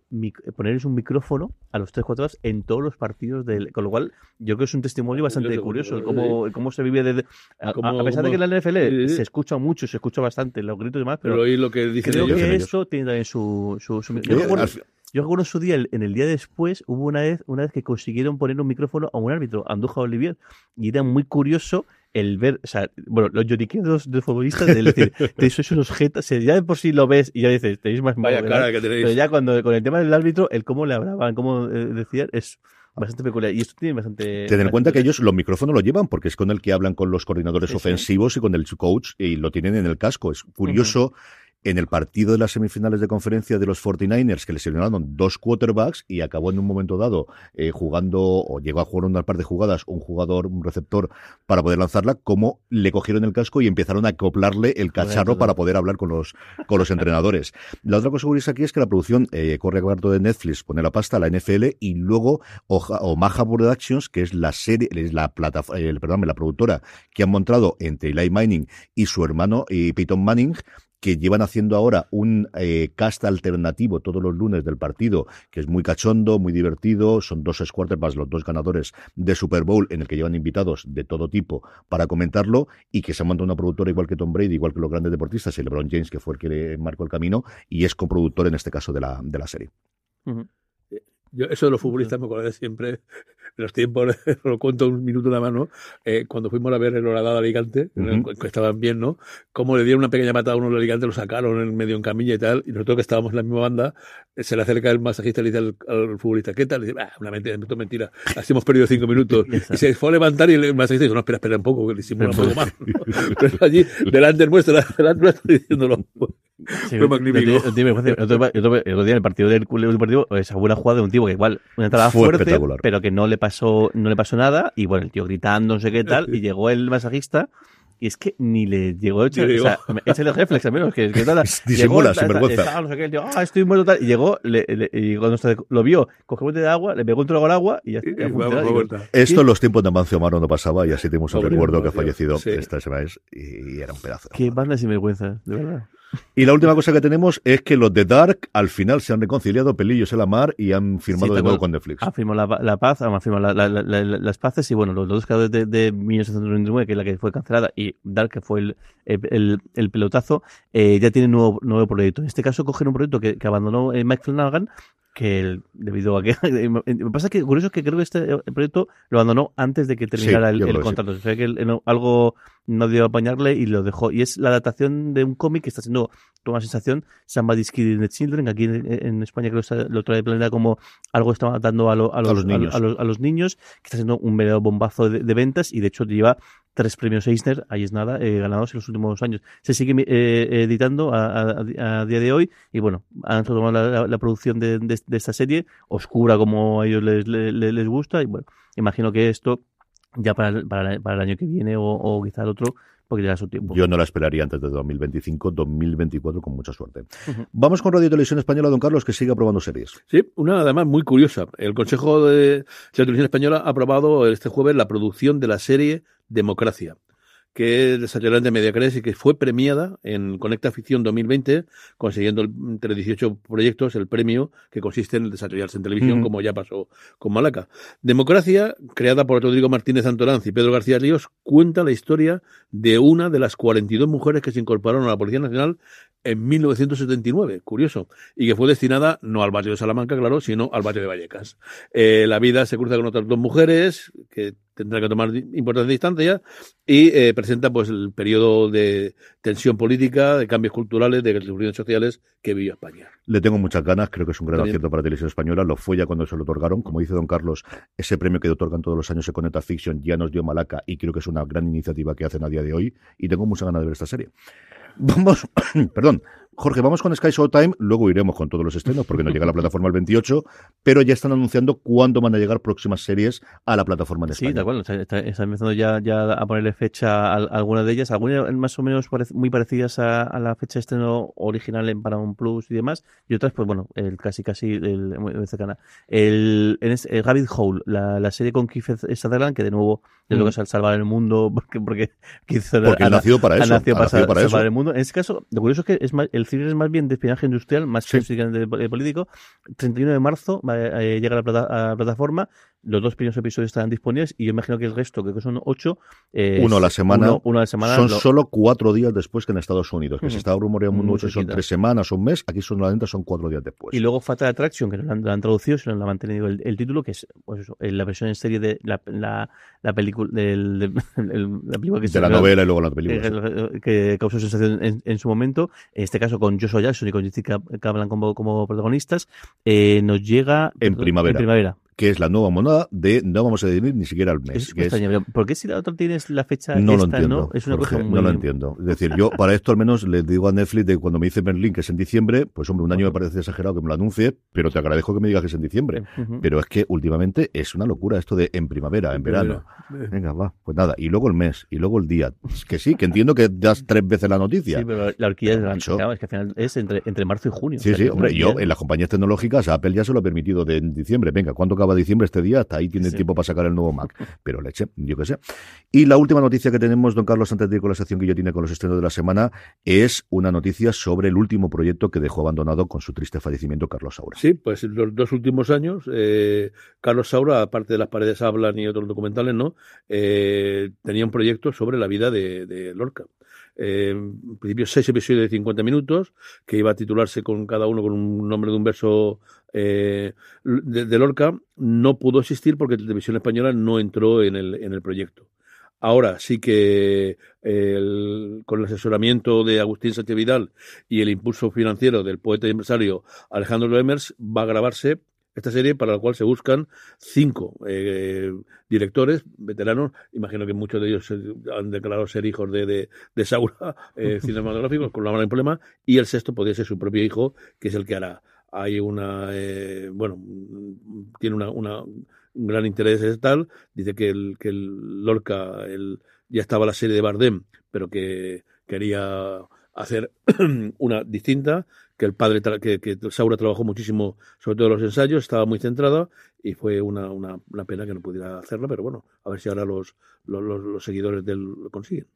ponerles un micrófono a los tres jugadores en todos los partidos. Del, con lo cual, yo creo que es un testimonio bastante curioso. Cómo, cómo se vive desde. A, a pesar de que en la NFL se escucha mucho, se escucha bastante los gritos y demás, pero, pero lo que dicen creo ellos, que esto tiene también su, su, su micrófono. Yo recuerdo en su día, en el día después, hubo una vez, una vez que consiguieron poner un micrófono a un árbitro, Andújar Olivier, y era muy curioso el ver, o sea, bueno, los lloriqueos de futbolistas, de decir, te sois unos jetas, ya de por sí lo ves y ya dices, tenéis más Vaya cara que tenéis. Pero ya cuando, con el tema del árbitro, el cómo le hablaban, cómo eh, decían, es bastante peculiar. Y esto tiene bastante. Ten en cuenta que ellos los micrófonos lo llevan porque es con el que hablan con los coordinadores Sí, sí. ofensivos y con el coach y lo tienen en el casco. Es curioso. En el partido de las semifinales de conferencia de los 49ers, que les lesionaron dos quarterbacks y acabó en un momento dado eh, jugando, o llegó a jugar una par de jugadas, un jugador, un receptor, para poder lanzarla, como le cogieron el casco y empezaron a acoplarle el cacharro para poder hablar con los, con los entrenadores. La otra cosa curiosa aquí es que la producción eh, corre a cargo de Netflix, pone la pasta, la NFL, y luego Oja- Omaha Productions, que es la serie, es la plataforma, el, perdón, la productora que han montado entre Eli Manning y su hermano y Peyton Manning, que llevan haciendo ahora un eh, cast alternativo todos los lunes del partido, que es muy cachondo, muy divertido. Son dos quarterbacks, los dos ganadores de Super Bowl, en el que llevan invitados de todo tipo para comentarlo y que se ha montado una productora igual que Tom Brady, igual que los grandes deportistas, y LeBron James, que fue el que le marcó el camino, y es coproductor en este caso de la, de la serie. Yo, eso de los futbolistas me siempre de los tiempos, lo cuento un minuto nada más, ¿no? Eh, cuando fuimos a ver el Horadado de Alicante, el- Ujú. que estaban bien, ¿no? Cómo le dieron una pequeña patada a uno de Alicante, lo sacaron en medio en camilla y tal, y nosotros que estábamos en la misma banda, eh, se le acerca el masajista y le dice al, al futbolista, ¿qué tal? Y dice, ah, una mentira, esto es mentira, así hemos perdido cinco minutos. Y se fue a levantar y el masajista dice, no, espera, espera un poco, que le disimula un poco más. ¿no? Pero allí, delante nuestro, delante nuestro, diciéndolo. Sí, Fue magnífico. vergüenza. El otro, el otro- el otro día en el partido del el último partido, esa buena jugada de un tipo que igual una entrada Fue fuerte, espectacular. pero que no le pasó, no le pasó nada, y bueno, el tío gritando, no sé qué tal, y llegó el masajista, y es que ni le llegó a echar, o sea, échale el reflex al menos, que, que tal, Disimula, sinvergüenza. estaba, no sé qué, el tío, ah, estoy muerto tal, y llegó, le- le- y cuando lo vio, cogió un bote de agua, le pegó un trago al agua, y ya, Y- ya y digo, vuelta. Esto en los tiempos de Mancio Amaro no pasaba y así tenemos un recuerdo que ha fallecido sí. esta semana y, y era un pedazo. de Qué banda sin vergüenza, de verdad. Y la última cosa que tenemos es que los de Dark al final se han reconciliado Pelillos en la mar y han firmado Sí, de nuevo con Netflix. Ha firmado la, la paz, ha firmado la- la- la- la- las paces y bueno, los dos creadores de, de 1999, que es la que fue cancelada, y Dark, que fue el, el, el- el pelotazo, eh, ya tienen nuevo, nuevo proyecto. En este caso cogen un proyecto que, que abandonó eh, Mike Flanagan, que el- debido a que... me pasa que curioso es que creo que este eh, proyecto lo abandonó antes de que terminara el, creo el sí. contrato. Se ve que el- el- algo no dio a apañarle y lo dejó. Y es la adaptación de un cómic que está siendo toda una sensación, Somebody's Killing the Children, que aquí en, en España creo que está- lo trae Planeta como algo que está dando a, lo- a los, los niños. a los, a los niños, que está siendo un verdadero bombazo de, de ventas y de hecho lleva tres premios Eisner, ahí es nada, eh, ganados en los últimos años. Se sigue eh, editando a, a- a día de hoy y bueno, han tomado la, la- la producción de, de- de esta serie, oscura como a ellos les, les, les gusta y bueno, imagino que esto ya para, el- para, el- para el año que viene o, o quizá el otro, porque llega su tiempo. Yo no la esperaría antes de 2025, 2024 con mucha suerte. Vamos con Radio y Televisión Española, don Carlos, que sigue aprobando series. Sí, una además muy curiosa. El Consejo de la Televisión Española ha aprobado este jueves la producción de la serie Democracia, que es desarrollada de Mediacres y que fue premiada en Conecta Ficción 2020, consiguiendo entre 18 proyectos el premio que consiste en desarrollarse en televisión, como ya pasó con Malaca. Democracia, creada por Rodrigo Martínez Antoranz y Pedro García Ríos, cuenta la historia de una de las 42 mujeres que se incorporaron a la Policía Nacional en 1979, curioso, y que fue destinada no al barrio de Salamanca, claro, sino al barrio de Vallecas. Eh, la vida se cruza con otras dos mujeres que tendrán que tomar di- importante distancia y eh, presenta pues el periodo de tensión política, de cambios culturales, de revoluciones sociales que vivió España. Le tengo muchas ganas, creo que es un gran También. acierto para Televisión Española. Lo fue ya cuando se lo otorgaron. Como dice don Carlos, ese premio que otorgan todos los años en Conecta Fiction ya nos dio Malaca y creo que es una gran iniciativa que hacen a día de hoy y tengo muchas ganas de ver esta serie. Vamos, perdón, Jorge, vamos con Sky Showtime, luego iremos con todos los estrenos porque nos llega la plataforma el 28, pero ya están anunciando cuándo van a llegar próximas series a la plataforma de España. Sí, de acuerdo. Está, empezando ya, ya a ponerle fecha a, a algunas de ellas, algunas más o menos parec- muy parecidas a, a la fecha de estreno original en Paramount Plus y demás, y otras, pues bueno, el casi casi el, muy, muy cercana. El, en es- el Rabbit Hole, la, la serie con Kiefer Sutherland, que de nuevo le toca sal- salvar el mundo, porque, porque Porque ha- nació para eso, nacido ha para, nacido sal- para salvar eso. el mundo. En este caso, lo curioso es que es más, el cine es más bien de espionaje industrial, más que de, de político. 31 de marzo eh, llega a la, plata- a la plataforma. Los dos primeros episodios estarán disponibles y yo imagino que el resto, que son ocho. eh, uno a la semana. Uno, uno a la semana. Son lo- solo cuatro días después que en Estados Unidos, que se Ujú. estaba rumoreando mucho, son tres semanas, un mes, aquí son la venta, son cuatro días después. Y luego Fatal Attraction, que no la han, la han traducido, sino la han mantenido el, el título, que es pues eso, eh, la versión en serie de la, la, la película del, del- el- la película que de la se- novela y luego la película. eh, que causó sensación en, en su momento, en este caso con Joshua Jackson y con Jessica Kaplan como, como protagonistas, eh, nos llega En primavera. En primavera. Que es la nueva monada de no vamos a decir ni siquiera el mes. Es que extraño, ¿Por qué si la otra tienes la fecha no lo entiendo. no? Es una Jorge, cosa muy... No lo entiendo. Es decir, yo para esto al menos le digo a Netflix de cuando me dice Berlín que es en diciembre, pues hombre, un año me parece exagerado que me lo anuncie, pero te agradezco que me digas que es en diciembre. Ujú. Pero es que últimamente es una locura esto de en primavera, en verano. Venga, va, pues nada. Y luego el mes, y luego el día. Es que sí, que entiendo que das tres veces la noticia. Sí, pero la horquilla es, Macho. claro, es que al final es entre, entre marzo y junio. Sí, O sea, sí, hombre, yo en las compañías tecnológicas, Apple ya se lo ha permitido de en diciembre. Venga, ¿cuándo acaba diciembre este día? Hasta ahí tiene Sí. tiempo para sacar el nuevo Mac. Pero leche, yo qué sé. Y la última noticia que tenemos, don Carlos, antes de ir con la sección que yo tiene con los estrenos de la semana, es una noticia sobre el último proyecto que dejó abandonado con su triste fallecimiento Carlos Saura. Sí, pues los dos últimos años, eh, Carlos Saura, aparte de Las paredes hablan y otros documentales, ¿no? Eh, tenía un proyecto sobre la vida de, de Lorca. Eh, en principio, seis episodios de 50 minutos, que iba a titularse con cada uno con un nombre de un verso eh, de, Lorca. No pudo existir porque Televisión Española no entró en el, en el proyecto. Ahora sí que el- con el asesoramiento de Agustín Sánchez Vidal y el impulso financiero del poeta y empresario Alejandro Lemers va a grabarse esta serie para la cual se buscan cinco eh, directores veteranos. Imagino que muchos de ellos han declarado ser hijos de, de, de Saura eh, cinematográficos, con la mala problema, y el sexto podría ser su propio hijo, que es el que hará. Hay una, eh, bueno, tiene una, una un gran interés en tal. Dice que el, que el Lorca el, ya estaba la serie de Bardem, pero que quería hacer una distinta, que el padre, que, que Saura trabajó muchísimo, sobre todo los ensayos, estaba muy centrada y fue una, una, una pena que no pudiera hacerla, pero bueno, a ver si ahora los, los, los- los seguidores del lo consiguen.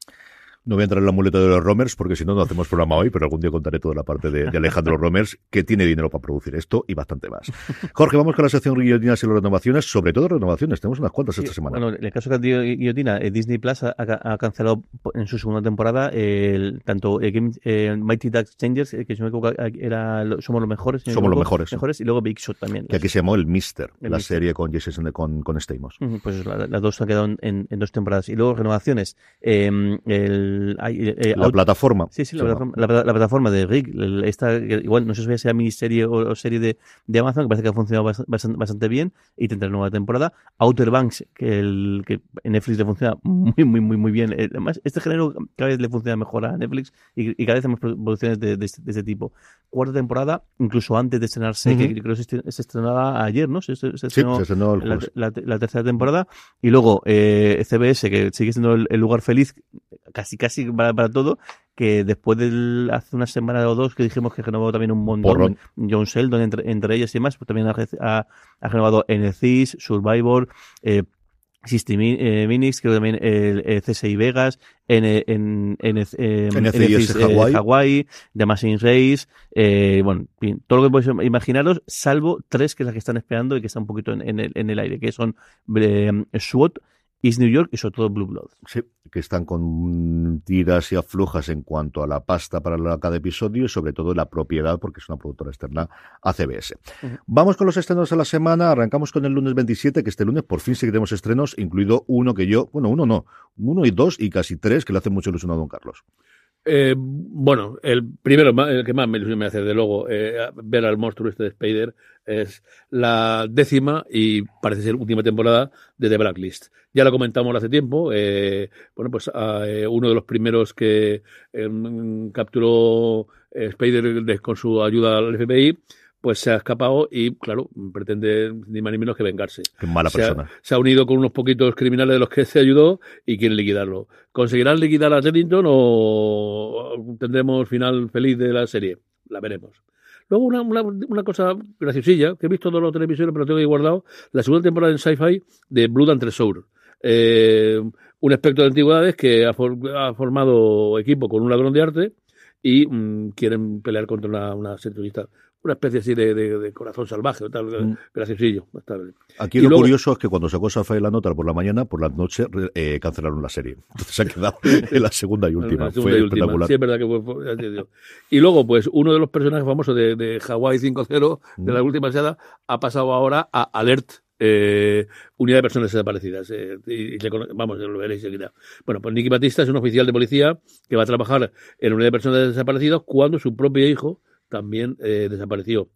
No voy a entrar en la muleta de los Romers porque si no, no hacemos programa hoy, pero algún día contaré toda la parte de, de Alejandro Romers, que tiene dinero para producir esto y bastante más. Jorge, vamos con la sección guillotinas y las renovaciones, sobre todo renovaciones. Tenemos unas cuantas esta semana. Bueno, en el caso de Gui- Guillotina, eh, Disney Plus ha, ha- cancelado en su segunda temporada el, tanto eh, Game- eh, Mighty Ducks Changers, eh, que si me equivoco era Somos los mejores. si no me Somos los equivoco, mejores. y luego Big Shot también. que aquí se llamó el Mister, El la Mister. serie con Jason con, con Stamos. Pues eso, la- las dos se han quedado en, en- en dos temporadas. Y luego renovaciones. eh, el, hay, eh, La Out- plataforma. Sí, sí, la plataforma, la, la plataforma de Rick, el- esta, que igual no sé si sea miniserie o, o serie de, de Amazon, que parece que ha funcionado bast- bastante, bastante bien y tendrá nueva temporada. Outer Banks, que, el, que en Netflix le funciona muy, muy, muy, muy bien. Eh, Además, este género cada vez le funciona mejor a Netflix y, y cada vez hay más producciones de, de, este- de ese tipo. Cuarta temporada, incluso antes de estrenarse, que Ujú. yo creo que se, se estrenaba ayer, ¿no? Se, se- se Sí, estrenó se estrenó el la, la- la tercera temporada. Y luego eh, CBS, que sigue siendo el, el lugar feliz, casi casi para, para todo, que después del hace una semana o dos que dijimos que renovó también un montón, Porrón. John Sheldon entre, entre ellas y demás, pues también ha, ha, ha renovado NCIS, Survivor, eh, 60 Min- eh, Minutes, creo que también el, el CSI Vegas, en, N, eh, NCIS, eh, Hawaii. The Amazing Race, eh, bueno, en todo lo que podéis imaginaros, salvo tres que es las que están esperando y que están un poquito en, en el, en el aire, que son eh, SWAT, Is New York y sobre todo Blue Blood. Sí, que están con tiras y aflujas en cuanto a la pasta para cada episodio y sobre todo la propiedad, porque es una productora externa a CBS. Vamos con los estrenos de la semana. Arrancamos con el lunes 27, que este lunes por fin tenemos estrenos, incluido uno que yo, bueno, uno no, uno y dos y casi tres que le hacen mucho ilusión a Don Carlos. Eh, bueno, el primero, el que más me ilusiona me hace, de luego, eh, ver al monstruo este de Spider, es la décima y parece ser última temporada de The Blacklist. Ya lo comentamos hace tiempo. Eh, bueno, pues eh, uno de los primeros que em, capturó eh, Spider con su ayuda al FBI pues se ha escapado y, claro, pretende ni más ni menos que vengarse. Qué mala se ha- persona. Se ha, unido con unos poquitos criminales de los que se ayudó y quiere liquidarlo. ¿Conseguirán liquidar a Teddington o tendremos final feliz de la serie? La veremos. Luego una, una, una cosa graciosilla, que he visto todos los televisores, pero lo tengo ahí guardado, la segunda temporada en Sci-Fi de Blood and Treasure. Eh, un experto de antigüedades que ha, for- ha formado equipo con un ladrón de arte y mm, quieren pelear contra una, una. Una especie así de, de- de corazón salvaje o tal, Mm. graciosillo. Aquí Y lo luego- curioso es que cuando sacó Safai la nota por la mañana, por la noche eh, cancelaron la serie. Entonces se ha quedado en la segunda y última. Segunda Fue y última. espectacular. Sí, es verdad que fue. Y luego, pues, uno de los personajes famosos de, de Hawaii 5.0, de Mm. la última seada, ha pasado ahora a Alert. eh, unidad de personas desaparecidas. eh, y, y vamos, lo veréis enseguida. Bueno, pues Nicky Batista es un oficial de policía que va a trabajar en la unidad de personas desaparecidas cuando su propio hijo también eh, desapareció.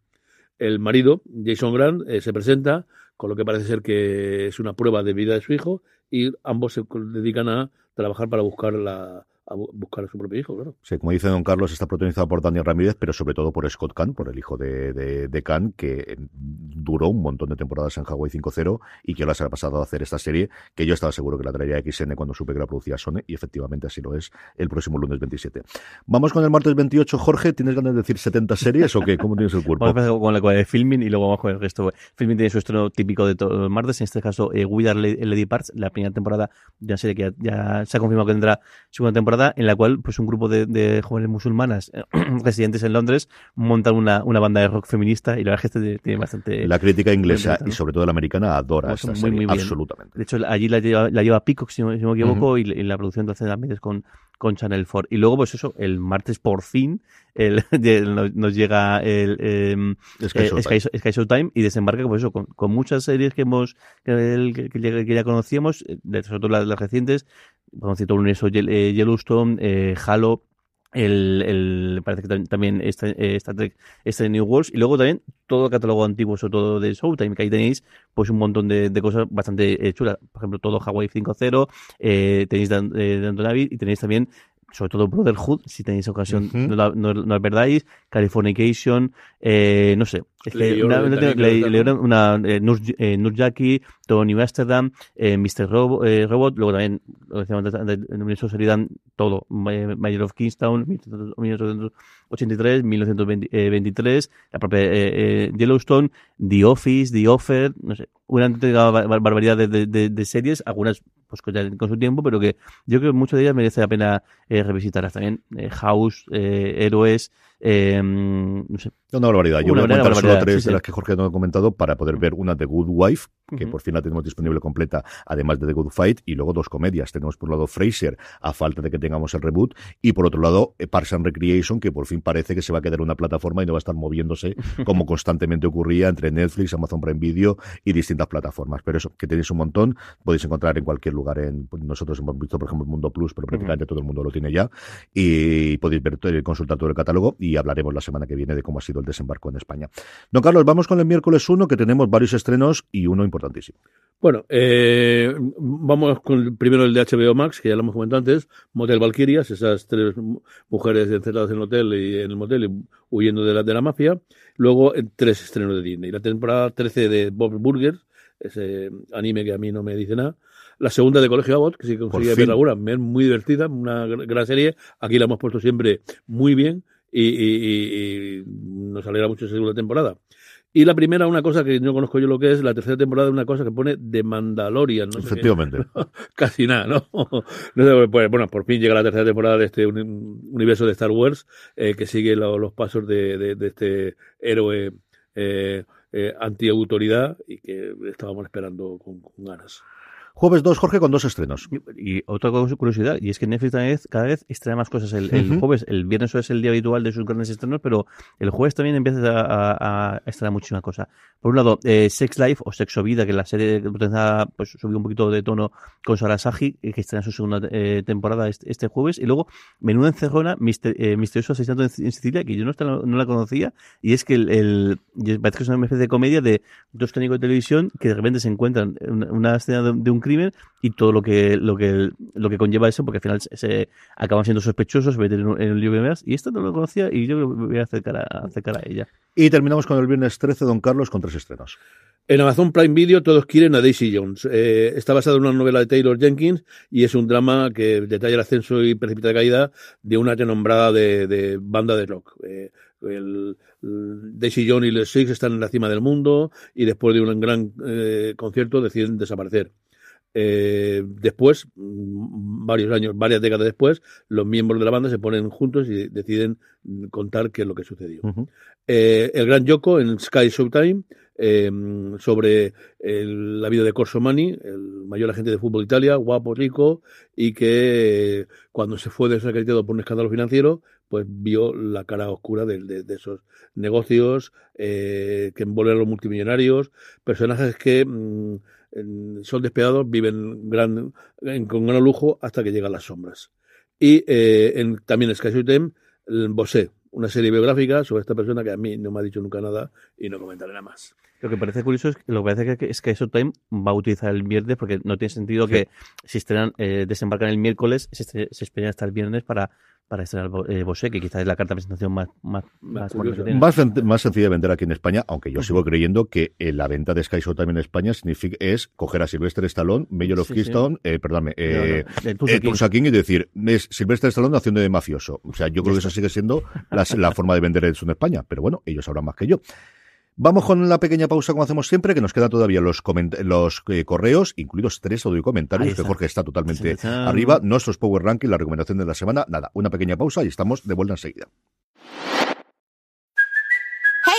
El marido, Jason Grant, eh, se presenta con lo que parece ser que es una prueba de vida de su hijo y ambos se dedican a trabajar para buscar la a bu- buscar a su propio hijo, claro. Sí, como dice don Carlos, está protagonizada por Daniel Ramírez, pero sobre todo por Scott Kahn, por el hijo de, de, de Kahn, que eh, duró un montón de temporadas en Hawaii 5.0 y que ahora se ha pasado a hacer esta serie, que yo estaba seguro que la traería XN cuando supe que la producía Sony, y efectivamente así lo es el próximo lunes 27. Vamos con el martes 28. Jorge, ¿tienes ganas de decir 70 series o qué? ¿Cómo tienes el cuerpo? Vamos a empezar con la la de filming y luego vamos con el resto. Filming tiene su estreno típico de todos los martes, en este caso eh, We Are La- Lady Parts, la primera temporada de una serie que ya, ya se ha confirmado que tendrá segunda temporada, en la cual pues un grupo de, de jóvenes musulmanas eh, residentes en Londres montan una, una banda de rock feminista y la verdad es que este tiene- bastante... La crítica inglesa y sobre todo la americana adora Pues esta muy, serie, muy bien. absolutamente. De hecho, allí la lleva, la lleva Peacock, si no, si no me equivoco, y, y la producción de también es con, con Channel 4. Y luego, pues eso, el martes por fin el, nos, llega el em, Sky eh, Showtime. Sky, Sky Showtime y desembarca pues eso, con, con muchas series que hemos que, que- que ya- conocíamos, eh, de- sobre todo las, las recientes, podemos citar un eso, Yel- eh, Yellowstone, eh, Halo, el, el, parece que tam- también está, eh, Star Trek, este New Worlds, y luego también todo el catálogo antiguo, sobre todo de Showtime, que ahí tenéis pues un montón de, de cosas bastante eh, chulas. Por ejemplo, todo Hawaii 5.0, eh, tenéis Dan- eh, y tenéis también sobre todo Brotherhood, si tenéis ocasión, no, la, no, no la perdáis, Californication, eh, no sé, es que Lady una, eh, Nur- eh, Nurjaki, todo New Amsterdam, eh, Mr. Robo- eh, Robot, luego también, lo decíamos antes, en Sheridan, todo, Mayor of Kingstown, 1983, 1923, la propia Yellowstone, The Office, The Offer, no sé, una barbaridad de, de- de- de series, algunas pues con, su tiempo, pero que yo creo que muchas de ellas merece la pena eh, revisitarlas también. Eh, House, eh, Héroes, eh, no sé, Una barbaridad. Yo Una voy a comentar solo tres sí, de las que Jorge no ha comentado para poder ver una de Good Wife, que por fin la tenemos disponible completa, además de The Good Fight, y luego dos comedias. Tenemos por un lado Fraser, a falta de que tengamos el reboot, y por otro lado eh, Parks and Recreation, que por fin parece que se va a quedar en una plataforma y no va a estar moviéndose como constantemente ocurría entre Netflix, Amazon Prime Video y distintas plataformas. Pero eso, que tenéis un montón, podéis encontrar en cualquier lugar. En, pues, nosotros hemos visto, por ejemplo, el Mundo Plus, pero prácticamente todo el mundo lo tiene ya. Y podéis ver, consultar todo el catálogo y hablaremos la semana que viene de cómo ha sido el desembarco en España. Don Carlos, vamos con el miércoles 1, que tenemos varios estrenos y uno importantísimo. Bueno, eh, vamos con el primero el de HBO Max, que ya lo hemos comentado antes, Motel Valkyrias, esas tres mu- mujeres encerradas en el hotel y en el motel y huyendo de la, de la mafia. Luego eh, tres estrenos de Disney. La temporada 13 de Bob Burger, ese anime que a mí no me dice nada. La segunda de Colegio Abbott, que sí conseguí fin. ver alguna, es muy divertida, una gr- gran serie. Aquí la hemos puesto siempre muy bien y, y- y- y nos alegra mucho esa segunda temporada. Y la primera, una cosa que no conozco yo lo que es, la tercera temporada, una cosa que pone The Mandalorian. No sé qué- Efectivamente. casi nada, ¿no? No sé, pues, bueno, por fin llega la tercera temporada de este uni- universo de Star Wars eh, que sigue lo- los pasos de, de- de este héroe eh, eh, anti-autoridad y que estábamos esperando con, con ganas. Jueves 2, Jorge, con dos estrenos. Y, y otra curiosidad, y es que Netflix cada vez, cada vez estrena más cosas. El, el Ujú. jueves, el viernes es el día habitual de sus grandes estrenos, pero el jueves también empieza a, a, a estrenar muchísima cosa. Por un lado, eh, Sex Life o Sexo Vida, que la serie pues subió un poquito de tono con Sara Sagi, eh, que estrena su segunda eh, temporada este, este jueves. Y luego, Menuda Encerrona, mister- eh, Misterioso Asesinato en, en Sicilia, que yo no, esta- no la conocía, y es que el, el- parece que es una especie de comedia de dos técnicos de televisión que de repente se encuentran en una, una escena de, de un crimen y todo lo que lo que lo que conlleva eso porque al final se, se acaban siendo sospechosos se meten en un, en un lío y demás y esta no lo conocía y yo me voy a acercar a, acercar a ella Y terminamos con el viernes 13, Don Carlos, con tres estrenos. En Amazon Prime Video todos quieren a Daisy Jones. Eh, está basado en una novela de Taylor Jenkins y es un drama que detalla el ascenso y precipitada caída de una renombrada de, de banda de rock. Eh, el, el Daisy Jones y los Six están en la cima del mundo y después de un gran eh, concierto deciden desaparecer. Eh, después, mm, varios años, varias décadas después, los miembros de la banda se ponen juntos y deciden contar qué es lo que sucedió. Eh, el gran Yoko en Sky Showtime eh, sobre el- la vida de Corso Mani, el mayor agente de fútbol de Italia, guapo, rico, y que cuando se fue desacreditado por un escándalo financiero, pues vio la cara oscura de, de- de esos negocios que envuelven a los multimillonarios, personajes que mm, son despiadados, viven gran, con gran lujo hasta que llegan las sombras. Y eh, en, también en Sky el Bosé, una serie biográfica sobre esta persona que a mí no me ha dicho nunca nada y no comentaré nada más. Lo que parece curioso es que lo que parece que es que Showtime va a utilizar el viernes porque no tiene sentido que si estrenan eh, desembarcan el miércoles se, estre- se esperen hasta el viernes para para estrenar eh, Bosé que quizás es la carta de presentación más más, más sencilla de vender aquí en España, aunque yo sigo creyendo que eh, la venta de Sky Showtime en España significa, es coger a Sylvester Stallone, Mayor of Sí, sí. Keystone, eh, perdóname, eh, No, no, Tulsa eh, King. Tulsa King y decir, es Sylvester Stallone haciendo de mafioso. O sea, yo creo que esa sigue siendo la, la forma de vender eso en España, pero bueno, ellos sabrán más que yo. Vamos con la pequeña pausa como hacemos siempre, que nos queda todavía los, eh, correos, incluidos tres audio comentarios, Ahí que. Jorge está totalmente arriba, nuestros Power Ranking, la recomendación de la semana, nada, una pequeña pausa y estamos de vuelta enseguida.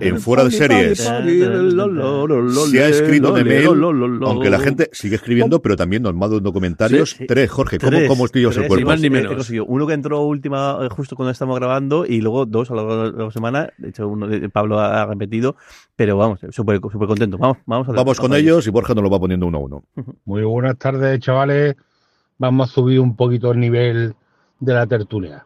En fuera de series. Se ha escrito en email, aunque la gente sigue escribiendo, pero también nos manda comentarios. Sí. Tres, Jorge, ¿cómo, Tres, cómo el tres, cuerpo? ni más ni Eh, menos. uno que entró última eh, justo cuando estamos grabando y luego dos a lo largo de la semana. De hecho, uno de Pablo ha repetido, pero vamos, súper súper contento. Vamos, vamos, a Vamos con ellos y Borja nos lo va poniendo uno a uno. Muy buenas tardes, chavales. Vamos a subir un poquito el nivel de la tertulia.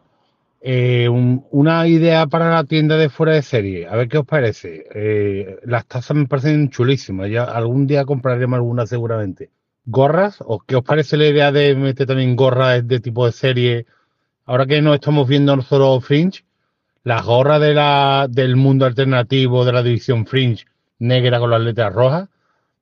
Eh, un- una idea para la tienda de fuera de serie. A ver qué os parece. Eh, las tazas me parecen chulísimas. Ya algún día compraremos alguna seguramente. ¿Gorras? ¿O qué os parece la idea de meter también gorras de tipo de serie? Ahora que no estamos viendo solo Fringe, las gorras de la, del mundo alternativo de la división Fringe negra con las letras rojas,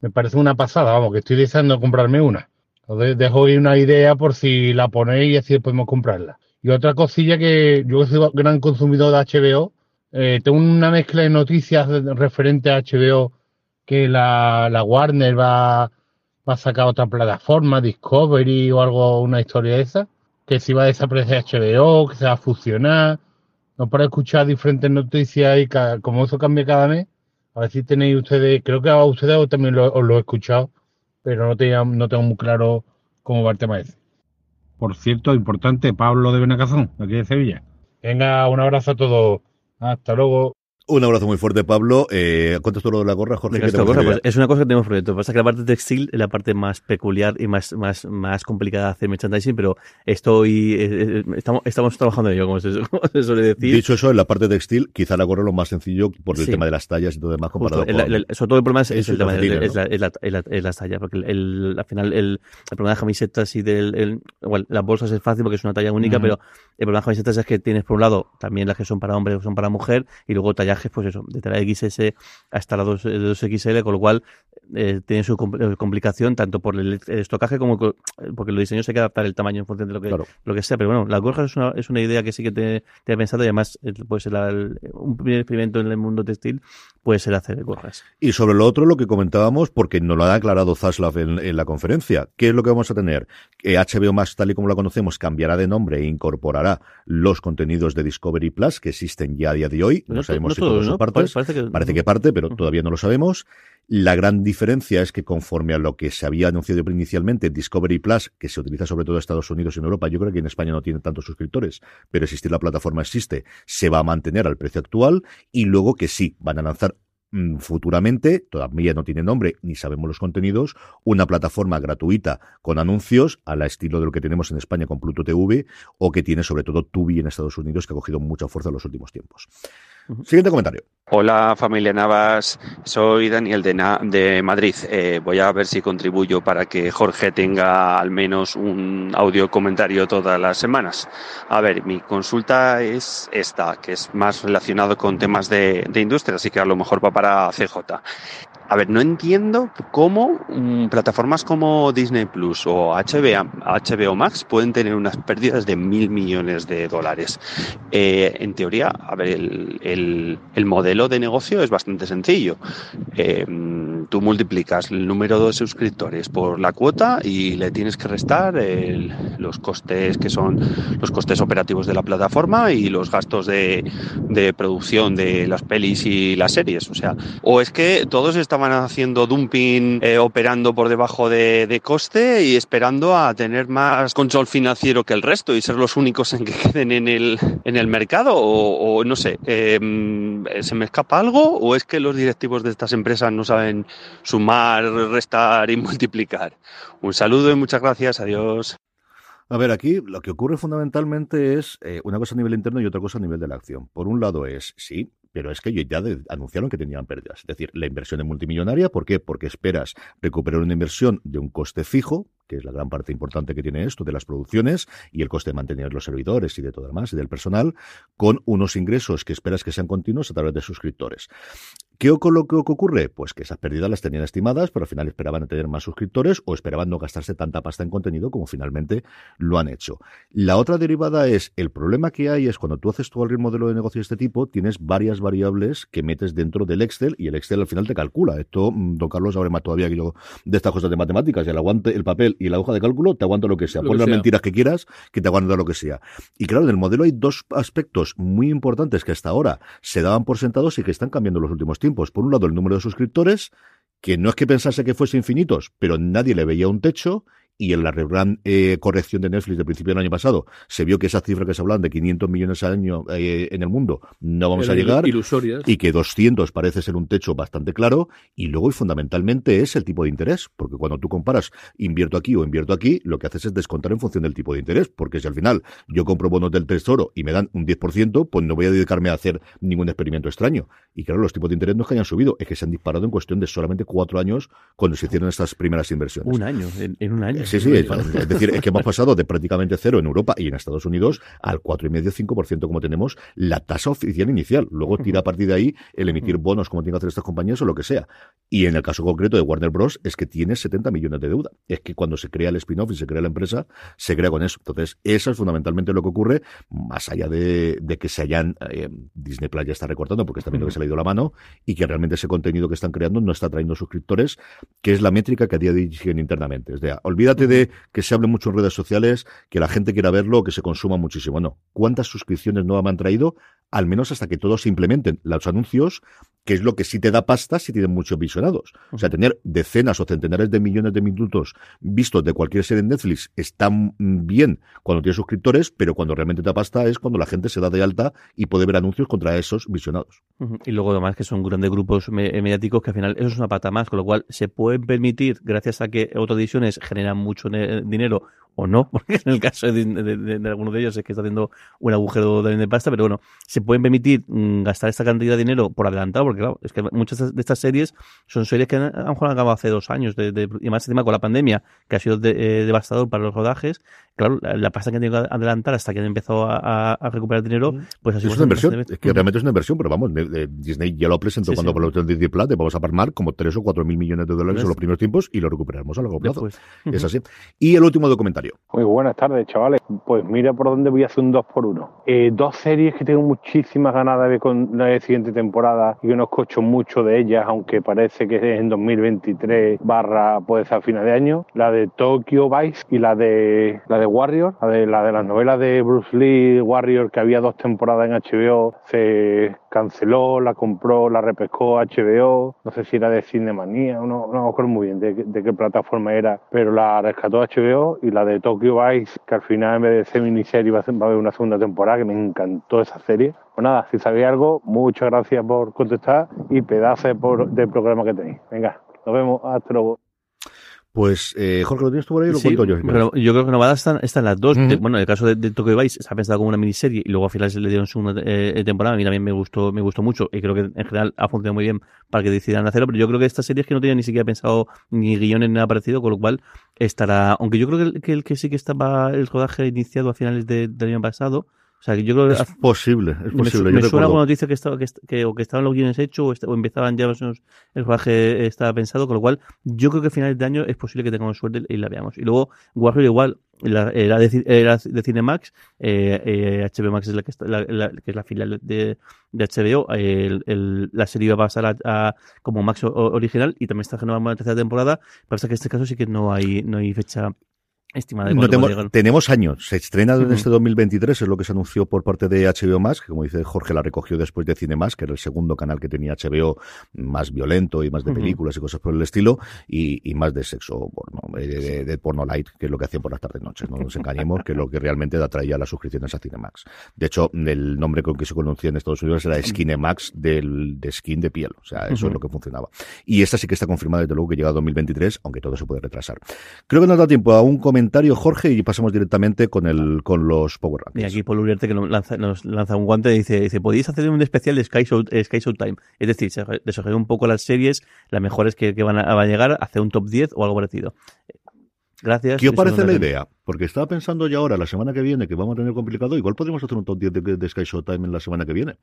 me parece una pasada. Vamos, que estoy deseando comprarme una. Os de- dejo ahí una idea por si la ponéis y así podemos comprarla. Y otra cosilla que yo soy gran consumidor de HBO, eh, tengo una mezcla de noticias referente a HBO que la, la Warner va, va a sacar otra plataforma, Discovery o algo, una historia de esa, que si va a desaparecer HBO, que se va a fusionar. No para escuchar diferentes noticias y ca- como eso cambia cada mes, a ver si tenéis ustedes, creo que a ustedes también lo, os lo he escuchado, pero no, tenía, no tengo muy claro cómo va el tema ese. Por cierto, importante, Pablo de Benacazón, aquí de Sevilla. Venga, un abrazo a todos. Hasta luego. Un abrazo muy fuerte, Pablo. Eh, ¿Cuánto tú lo de la gorra, Jorge? ¿Qué te pues, es una cosa que tenemos proyecto. Que pasa es que la parte textil es la parte más peculiar y más, más, más complicada de hacer merchandising, pero estoy, eh, eh, estamos, estamos trabajando en ello, como se, como se suele decir. Dicho eso, en la parte textil, quizá la gorra es lo más sencillo por el Sí. tema de las tallas y todo demás comparado Justo, el- con... el- sobre todo el problema es, es el tema de, es la, es la, es la- es la talla, porque el, el- al final el, el problema de camisetas y del, el, las bolsas es fácil porque es una talla única, Ujú. pero el problema de camisetas es que tienes por un lado también las que son para hombre o son para mujer, y luego pues eso, de talla XS hasta la 2, 2XL, con lo cual eh, tiene su compl- eh, complicación tanto por el, el estocaje como co- porque los diseños hay que adaptar el tamaño en función de lo que, Claro. lo que sea. Pero bueno, las gorjas es una, es una idea que sí que te, te he pensado y además eh, puede ser la- el- un primer experimento en el mundo textil, puede ser hacer gorjas. Y sobre lo otro, lo que comentábamos, porque nos lo ha aclarado Zaslav en, en la conferencia, ¿qué es lo que vamos a tener? Que HBO Max, tal y como la conocemos, cambiará de nombre e incorporará los contenidos de Discovery Plus que existen ya a día de hoy. No, sabemos no si partes. Parece que- Parece que parte, pero todavía no lo sabemos. La gran diferencia es que conforme a lo que se había anunciado inicialmente, Discovery Plus, que se utiliza sobre todo en Estados Unidos y en Europa, yo creo que en España no tiene tantos suscriptores, pero existir la plataforma existe, se va a mantener al precio actual y luego que sí, van a lanzar mm, futuramente, todavía no tiene nombre ni sabemos los contenidos, una plataforma gratuita con anuncios a la estilo de lo que tenemos en España con Pluto TV o que tiene sobre todo Tubi en Estados Unidos que ha cogido mucha fuerza en los últimos tiempos. Siguiente comentario. Hola familia Navas, soy Daniel de, Madrid. Eh, voy a ver si contribuyo para que Jorge tenga al menos un audio comentario todas las semanas. A ver, mi consulta es esta, que es más relacionado con temas de industria, así que a lo mejor va para CJ. A ver, no entiendo cómo mm, plataformas como Disney Plus o HBO, HBO Max pueden tener unas pérdidas de mil millones de dólares. Eh, en teoría, a ver, el, el- el modelo de negocio es bastante sencillo. Eh, tú multiplicas el número de suscriptores por la cuota y le tienes que restar el- los costes que son los costes operativos de la plataforma y los gastos de, de producción de las pelis y las series. O sea, o es que todos estaban haciendo dumping, eh, operando por debajo de, coste y esperando a tener más control financiero que el resto y ser los únicos en que queden en el, en el mercado, o, no sé, eh, ¿se me escapa algo? ¿O es que los directivos de estas empresas no saben sumar, restar y multiplicar? Un saludo y muchas gracias, adiós. A ver, aquí lo que ocurre fundamentalmente es eh, una cosa a nivel interno y otra cosa a nivel de la acción. Por un lado es, sí, pero es que ya anunciaron que tenían pérdidas. Es decir, la inversión es multimillonaria, ¿por qué? Porque esperas recuperar una inversión de un coste fijo, que es la gran parte importante que tiene esto de las producciones y el coste de mantener los servidores y de todo lo demás y del personal, con unos ingresos que esperas que sean continuos a través de suscriptores. ¿Qué o- lo que ocurre? Pues que esas pérdidas las tenían estimadas, pero al final esperaban tener más suscriptores o esperaban no gastarse tanta pasta en contenido como finalmente lo han hecho. La otra derivada es, el problema que hay es cuando tú haces todo el modelo de negocio de este tipo, tienes varias variables que metes dentro del Excel y el Excel al final te calcula. Esto, mm, don Carlos sabe más todavía que yo de estas cosas de matemáticas, y el aguante, el papel y la hoja de cálculo te aguanta lo que sea. Lo Pon que las sea. mentiras que quieras, que te aguanta lo que sea. Y claro, en el modelo hay dos aspectos muy importantes que hasta ahora se daban por sentados y que están cambiando en los últimos tiempos. Por un lado, el número de suscriptores, que no es que pensase que fuese infinitos, pero nadie le veía un techo. Y en la gran eh, corrección de Netflix del principio del año pasado, se vio que esa cifra que se hablan de 500 millones al año eh, en el mundo no vamos a llegar ilusorias. y que 200 parece ser un techo bastante claro y luego y fundamentalmente es el tipo de interés porque cuando tú comparas invierto aquí o invierto aquí lo que haces es descontar en función del tipo de interés porque si al final yo compro bonos del tesoro y me dan un 10% pues no voy a dedicarme a hacer ningún experimento extraño y claro los tipos de interés no es que hayan subido es que se han disparado en cuestión de solamente cuatro años cuando se hicieron estas primeras inversiones Un año, en, en un año. Sí, sí, es, es decir, es que hemos pasado de prácticamente cero en Europa y en Estados Unidos al 4,5-5% como tenemos la tasa oficial inicial. Luego tira a partir de ahí el emitir bonos como tienen que hacer estas compañías o lo que sea. Y en el caso concreto de Warner Bros. es que tiene 70 millones de deuda. Es que cuando se crea el spin-off y se crea la empresa, se crea con eso. Entonces, eso es fundamentalmente lo que ocurre, más allá de, de que se hayan, eh, Disney Plus ya está recortando porque está viendo que se le ha ido la mano y que realmente ese contenido que están creando no está trayendo suscriptores, que es la métrica que a día de hoy siguen internamente. Es de, olvídate de que se hable mucho en redes sociales, que la gente quiera verlo, que se consuma muchísimo. No. ¿Cuántas suscripciones nuevas me han traído? Al menos hasta que todos se implementen los anuncios, que es lo que sí te da pasta si tienen muchos visionados. O sea, tener decenas o centenares de millones de minutos vistos de cualquier serie en Netflix está mm, bien cuando tienes suscriptores, pero cuando realmente te da pasta es cuando la gente se da de alta y puede ver anuncios contra esos visionados. Y luego además que son grandes grupos me- eh, mediáticos que al final eso es una pata más, con lo cual se pueden permitir, gracias a que autoediciones generan mucho ne- dinero o no, porque en el caso de, de, de, de alguno de ellos es que está haciendo un agujero también de pasta, pero bueno, se pueden permitir mm, gastar esta cantidad de dinero por adelantado, porque claro, es que muchas de estas series son series que han, a lo mejor han acabado hace dos años, y más encima con la pandemia, que ha sido eh, devastador para los rodajes, claro, la, la pasta que han tenido que adelantar hasta que han empezado a, a- a recuperar dinero, pues ha sido Es una inversión, es que realmente es una inversión, pero vamos, de Disney ya lo presentó Sí, cuando sí. por el Disney Plus, vamos a palmar como 3 o 4 mil millones de dólares en los primeros tiempos y lo recuperaremos a largo plazo. Después. Es así. Y el último documentario. Muy buenas tardes, chavales. Pues mira por dónde voy a hacer un 2 por 1 Eh, dos series que tengo muchísimas ganas de ver con la siguiente temporada y que no escucho mucho de ellas, aunque parece que es en 2023 barra puede ser a final de año. La de Tokyo Vice y la de la de Warrior, la de las novelas de Bruce Lee, Warrior, que había dos temporadas en HBO, se canceló, la compró, la repescó HBO, no sé si era de Cinemanía, no, no me acuerdo muy bien de, qué- plataforma era, pero la rescató HBO y la de Tokyo Vice, que al final en vez de ser miniserie va a, haber una segunda temporada, que me encantó esa serie. Pues nada, si sabéis algo, muchas gracias por contestar y pedazo de, por- de programa que tenéis. Venga, nos vemos, hasta luego. Pues, eh, Jorge, ¿lo tienes tú por ahí o lo Sí, cuento yo? pero yo creo que novadas están, están las dos. Bueno, en el caso de, de Tokyo Vice se ha pensado como una miniserie y luego al final se le dieron segunda eh, temporada. A mí también me gustó, me gustó mucho y creo que en general ha funcionado muy bien para que decidan hacerlo. Pero yo creo que esta serie es que no tenía ni siquiera pensado ni guiones ni nada parecido, con lo cual estará. Aunque yo creo que el que, el que sí que estaba el rodaje iniciado a finales de- del año pasado. O sea, que yo creo que Es posible, es posible. yo me suena alguna noticia que, estaba, que, que, o que estaban los guiones hechos o, empezaban ya menos el rodaje estaba pensado, con lo cual yo creo que a finales de año es posible que tengamos suerte y la veamos. Y luego Warrior igual la- era, de, ci- era de Cinemax, eh, eh, HBO Max es la que, está, la, la- que es la filial de, de HBO, el- el- la serie va a pasar a, a- como Max o- original y también está renovada una tercera temporada, pasa que en este caso sí que no hay, no hay fecha estimada de No cuándo tenemos, años. Se estrena en Ujú. este 2023, es lo que se anunció por parte de HBO Max, que como dice Jorge, la recogió después de Cinemas, que era el segundo canal que tenía HBO más violento y más de películas y cosas por el estilo, y, y más de sexo porno, eh, de, de- de porno light, que es lo que hacían por las tardes noches. No nos engañemos, que es lo que realmente atraía las suscripciones a Cinemax. De hecho, el nombre con que se conocía en Estados Unidos era Skinemax del, de skin de piel. O sea, eso es lo que funcionaba. Y esta sí que está confirmada desde luego que llega a 2023, aunque todo se puede retrasar. Creo que nos da tiempo a un comentario, Jorge, y pasamos directamente con el con los Power Y Rankings. aquí Paul Uriarte que nos lanza, nos lanza un guante y dice, dice, podéis hacer un especial de Sky, Show, eh, Sky Showtime. Es decir, desarrollar un poco las series, las mejores que, que van, a, van a llegar, hacer un top 10 o algo parecido. Gracias. ¿Qué os parece la idea? Porque estaba pensando ya ahora, la semana que viene, que vamos a tener complicado, igual podríamos hacer un top 10 de, de Sky Showtime en la semana que viene.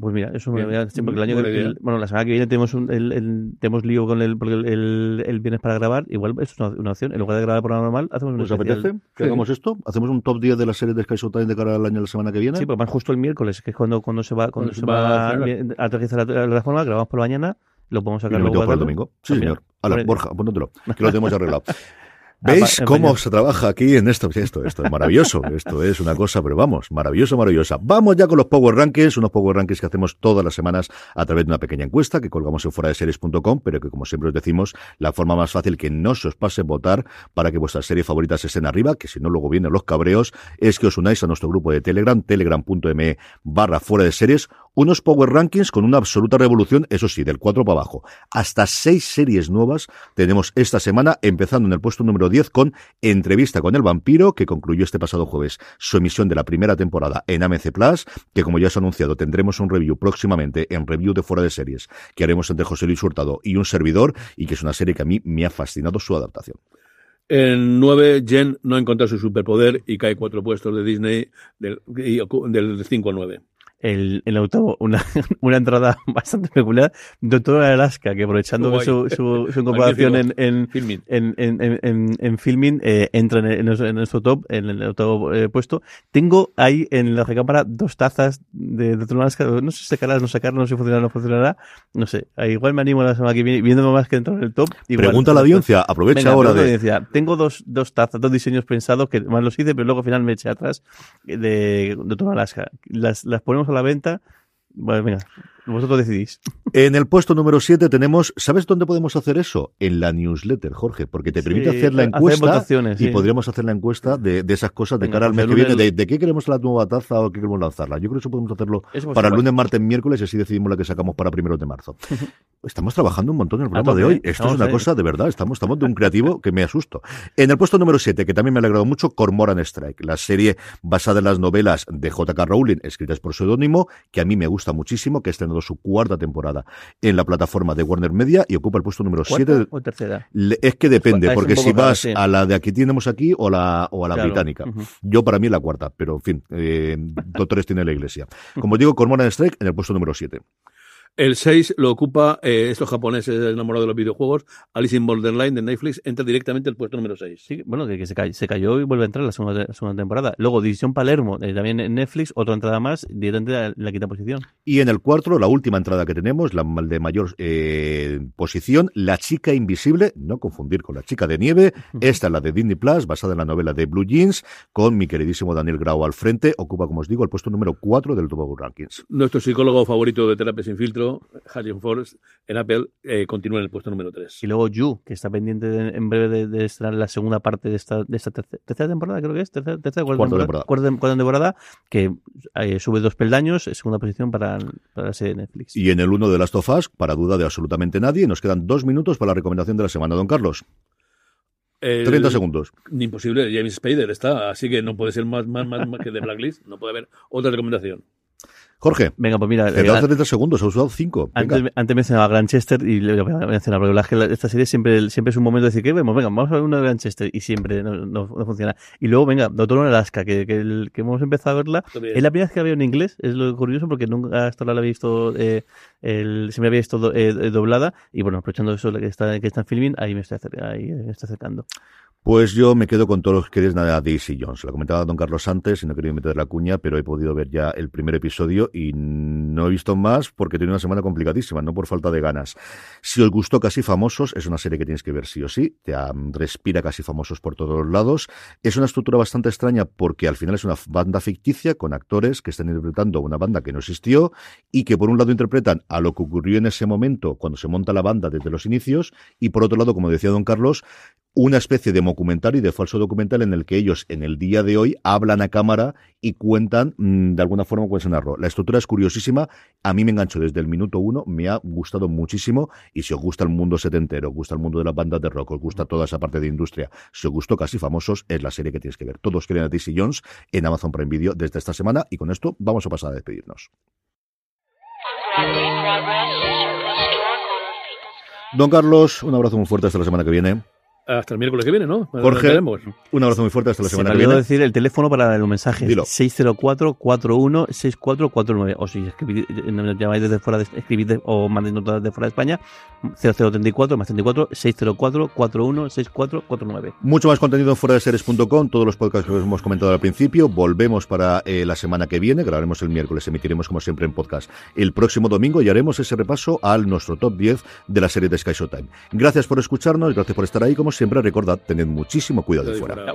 Pues mira, eso me Bien. voy a decir, porque el año que, el- bueno, la semana que viene tenemos un, el, el- tenemos lío con el, porque el, el, el viernes para grabar, igual eso es una, una opción, en lugar de grabar por normal, hacemos un ¿Os especial. apetece que hagamos esto? ¿Hacemos un top 10 de las series de Sky Showtime de cara al año la semana que viene? Sí, pues más justo el miércoles, que es cuando, cuando se va, cuando Cuando se va va a a aterrizar la, la plataforma, grabamos por la mañana, lo podemos Y sacar lo luego metemos para el a domingo. Sí, señor. Idea. Borja, apúntatelo, que lo tenemos ya Apa- ¿Veis cómo se trabaja aquí en esto? Esto, esto es maravilloso. Esto es una cosa, pero vamos, maravilloso, maravillosa. Vamos ya con los Power Rankings, unos Power Rankings que hacemos todas las semanas a través de una pequeña encuesta que colgamos en fueradeseries.com, pero que como siempre os decimos, la forma más fácil que no se os pase votar para que vuestras series favoritas estén arriba, que si no luego vienen los cabreos, es que os unáis a nuestro grupo de Telegram, telegram.me barra fuera de series, unos Power Rankings con una absoluta revolución, eso sí, del 4 para abajo. Hasta seis series nuevas tenemos esta semana, empezando en el puesto número 10 con Entrevista con el vampiro, que concluyó este pasado jueves su emisión de la primera temporada en AMC Plus, que como ya os he anunciado, tendremos un review próximamente en review de fuera de series, que haremos entre José Luis Hurtado y un servidor, y que es una serie que a mí me ha fascinado su adaptación. En 9, Jen no encuentra su superpoder y cae cuatro puestos de Disney del, del 5 a 9. El, el octavo, una, una entrada bastante peculiar. Doctor Alaska, que aprovechando que su, su, su incorporación en, en, Filming. en, en, en, en, en filming, eh, entra en, en nuestro, en nuestro top, en el octavo eh, puesto. Tengo ahí en la recámara dos tazas de Doctor Alaska. No sé si sacarlas, no sacarlas, no sé si funcionará, no funcionará. No sé. Ah, Igual me animo la semana que viene, viéndome más que entrar en el top. Igual, Pregunta a la audiencia, aprovecha Venga, ahora a de... audiencia. Tengo dos, dos tazas, dos diseños pensados que más los hice, pero luego al final me eché atrás de Doctor Alaska. Las, las ponemos la venta. Bueno, venga. Vosotros decidís. En el puesto número 7 tenemos, ¿sabes dónde podemos hacer eso? En la newsletter, Jorge, porque te permite Sí, hacer la encuesta votaciones, y sí. podríamos hacer la encuesta de, de esas cosas de cara al pues mes que viene, de, de qué queremos la nueva taza o qué queremos lanzarla. Yo creo que eso podemos hacerlo Eso para el lunes, martes, miércoles y así decidimos la que sacamos para primeros de marzo. Estamos trabajando un montón en el programa de hoy. Esto es una cosa de verdad. Estamos, estamos de un creativo que me asusto. En el puesto número 7, que también me ha alegrado mucho, Cormoran Strike, la serie basada en las novelas de J.K. Rowling, escritas por seudónimo, que a mí me gusta muchísimo, que ha estrenado su cuarta temporada en la plataforma de Warner Media y ocupa el puesto número ¿Cuarta 7. o tercera? Le- Es que depende, Es porque si vas sí. a la de aquí tenemos aquí o la, o a la Claro. británica. Yo para mí la cuarta, pero en fin, eh, doctores tiene la iglesia. Como digo, Cormoran Strike en el puesto número 7. El 6 lo ocupa eh, estos japoneses enamorados de los videojuegos. Alice in Borderline de Netflix entra directamente al puesto número 6. Sí, bueno, que, que se, cayó, se cayó y vuelve a entrar la segunda, la segunda temporada. Luego, División Palermo, eh, también en Netflix, otra entrada más, directamente en la quinta posición. Y en el cuarto, la última entrada que tenemos, la de mayor eh, posición, La chica invisible, no confundir con La chica de nieve. Esta es la de Disney Plus, basada en la novela de Blue Jeans, con mi queridísimo Daniel Grau al frente. Ocupa, como os digo, el puesto número 4 del Tobago Rankings. Nuestro psicólogo favorito de Terapia Sin Filtro, Harrison Forrest, en Apple, eh, continúa en el puesto número 3. Y luego You, que está pendiente de- en breve de, de estrenar la segunda parte de esta, de esta terce- tercera, temporada, creo que es, tercera, tercera cuarta, temporada, temporada. Cuarta, cuarta temporada, que eh, sube dos peldaños, segunda posición para, para la serie de Netflix. Y en el 1 de Last of Us, para duda de absolutamente nadie, nos quedan dos minutos para la recomendación de la semana. Don Carlos, El- 30 segundos. Imposible, James Spader está, así que no puede ser más, más, más, más que de Blacklist, no puede haber otra recomendación. Jorge, Venga, pues mira, te eh, he dado 30 segundos, has usado 5. Antes, antes mencionaba Granchester y le voy a mencionar, porque la verdad es que esta serie siempre, siempre es un momento de decir que vemos, venga, vamos a ver una de Granchester y siempre no, no- no funciona. Y luego, venga, Doctor en Alaska, que, que, el- que hemos empezado a verla. Es la primera vez que la veo en inglés, es lo curioso porque nunca hasta ahora la había visto, eh, el, siempre la había visto do- eh, eh, doblada. Y bueno, aprovechando eso que está, que está en filming, ahí me estoy, acer- ahí me estoy acercando. Pues yo me quedo con todos los que queréis nada Daisy Jones. Lo comentaba Don Carlos antes y no quería meter la cuña, pero he podido ver ya el primer episodio y no he visto más porque tenido una semana complicadísima, no por falta de ganas. Si os gustó Casi Famosos, es una serie que tienes que ver sí o sí. Te respira Casi Famosos por todos los lados. Es una estructura bastante extraña porque al final es una banda ficticia con actores que están interpretando una banda que no existió y que por un lado interpretan a lo que ocurrió en ese momento cuando se monta la banda desde los inicios y por otro lado, como decía Don Carlos, una especie de documentario y de falso documental en el que ellos en el día de hoy hablan a cámara y cuentan mm, de alguna forma cuál se narró. La estructura es curiosísima, a mí me enganchó desde el minuto uno, me ha gustado muchísimo y si os gusta el mundo setentero, os gusta el mundo de las bandas de rock, os gusta toda esa parte de industria, si os gustó Casi Famosos, es la serie que tienes que ver. Todos quieren a Daisy Jones en Amazon Prime Video desde esta semana y con esto vamos a pasar a despedirnos. Don Carlos, un abrazo muy fuerte hasta la semana que viene. Hasta el miércoles que viene, ¿no? Jorge, un abrazo muy fuerte hasta la Se semana me que viene. decir el teléfono para los mensajes. Dilo. 604-41-6449. O si escribís, eh, nos llamáis desde fuera de, escribid de- o mandéis notas de fuera de España, 0034 más 34 604 416449. Mucho más contenido en fuera de series.com, todos los podcasts que os hemos comentado al principio. Volvemos para eh, la semana que viene, grabaremos el miércoles, emitiremos como siempre en podcast el próximo domingo y haremos ese repaso al nuestro top 10 de la serie de Sky Showtime. Gracias por escucharnos, gracias por estar ahí, como siempre, recordad, tened muchísimo cuidado de fuera.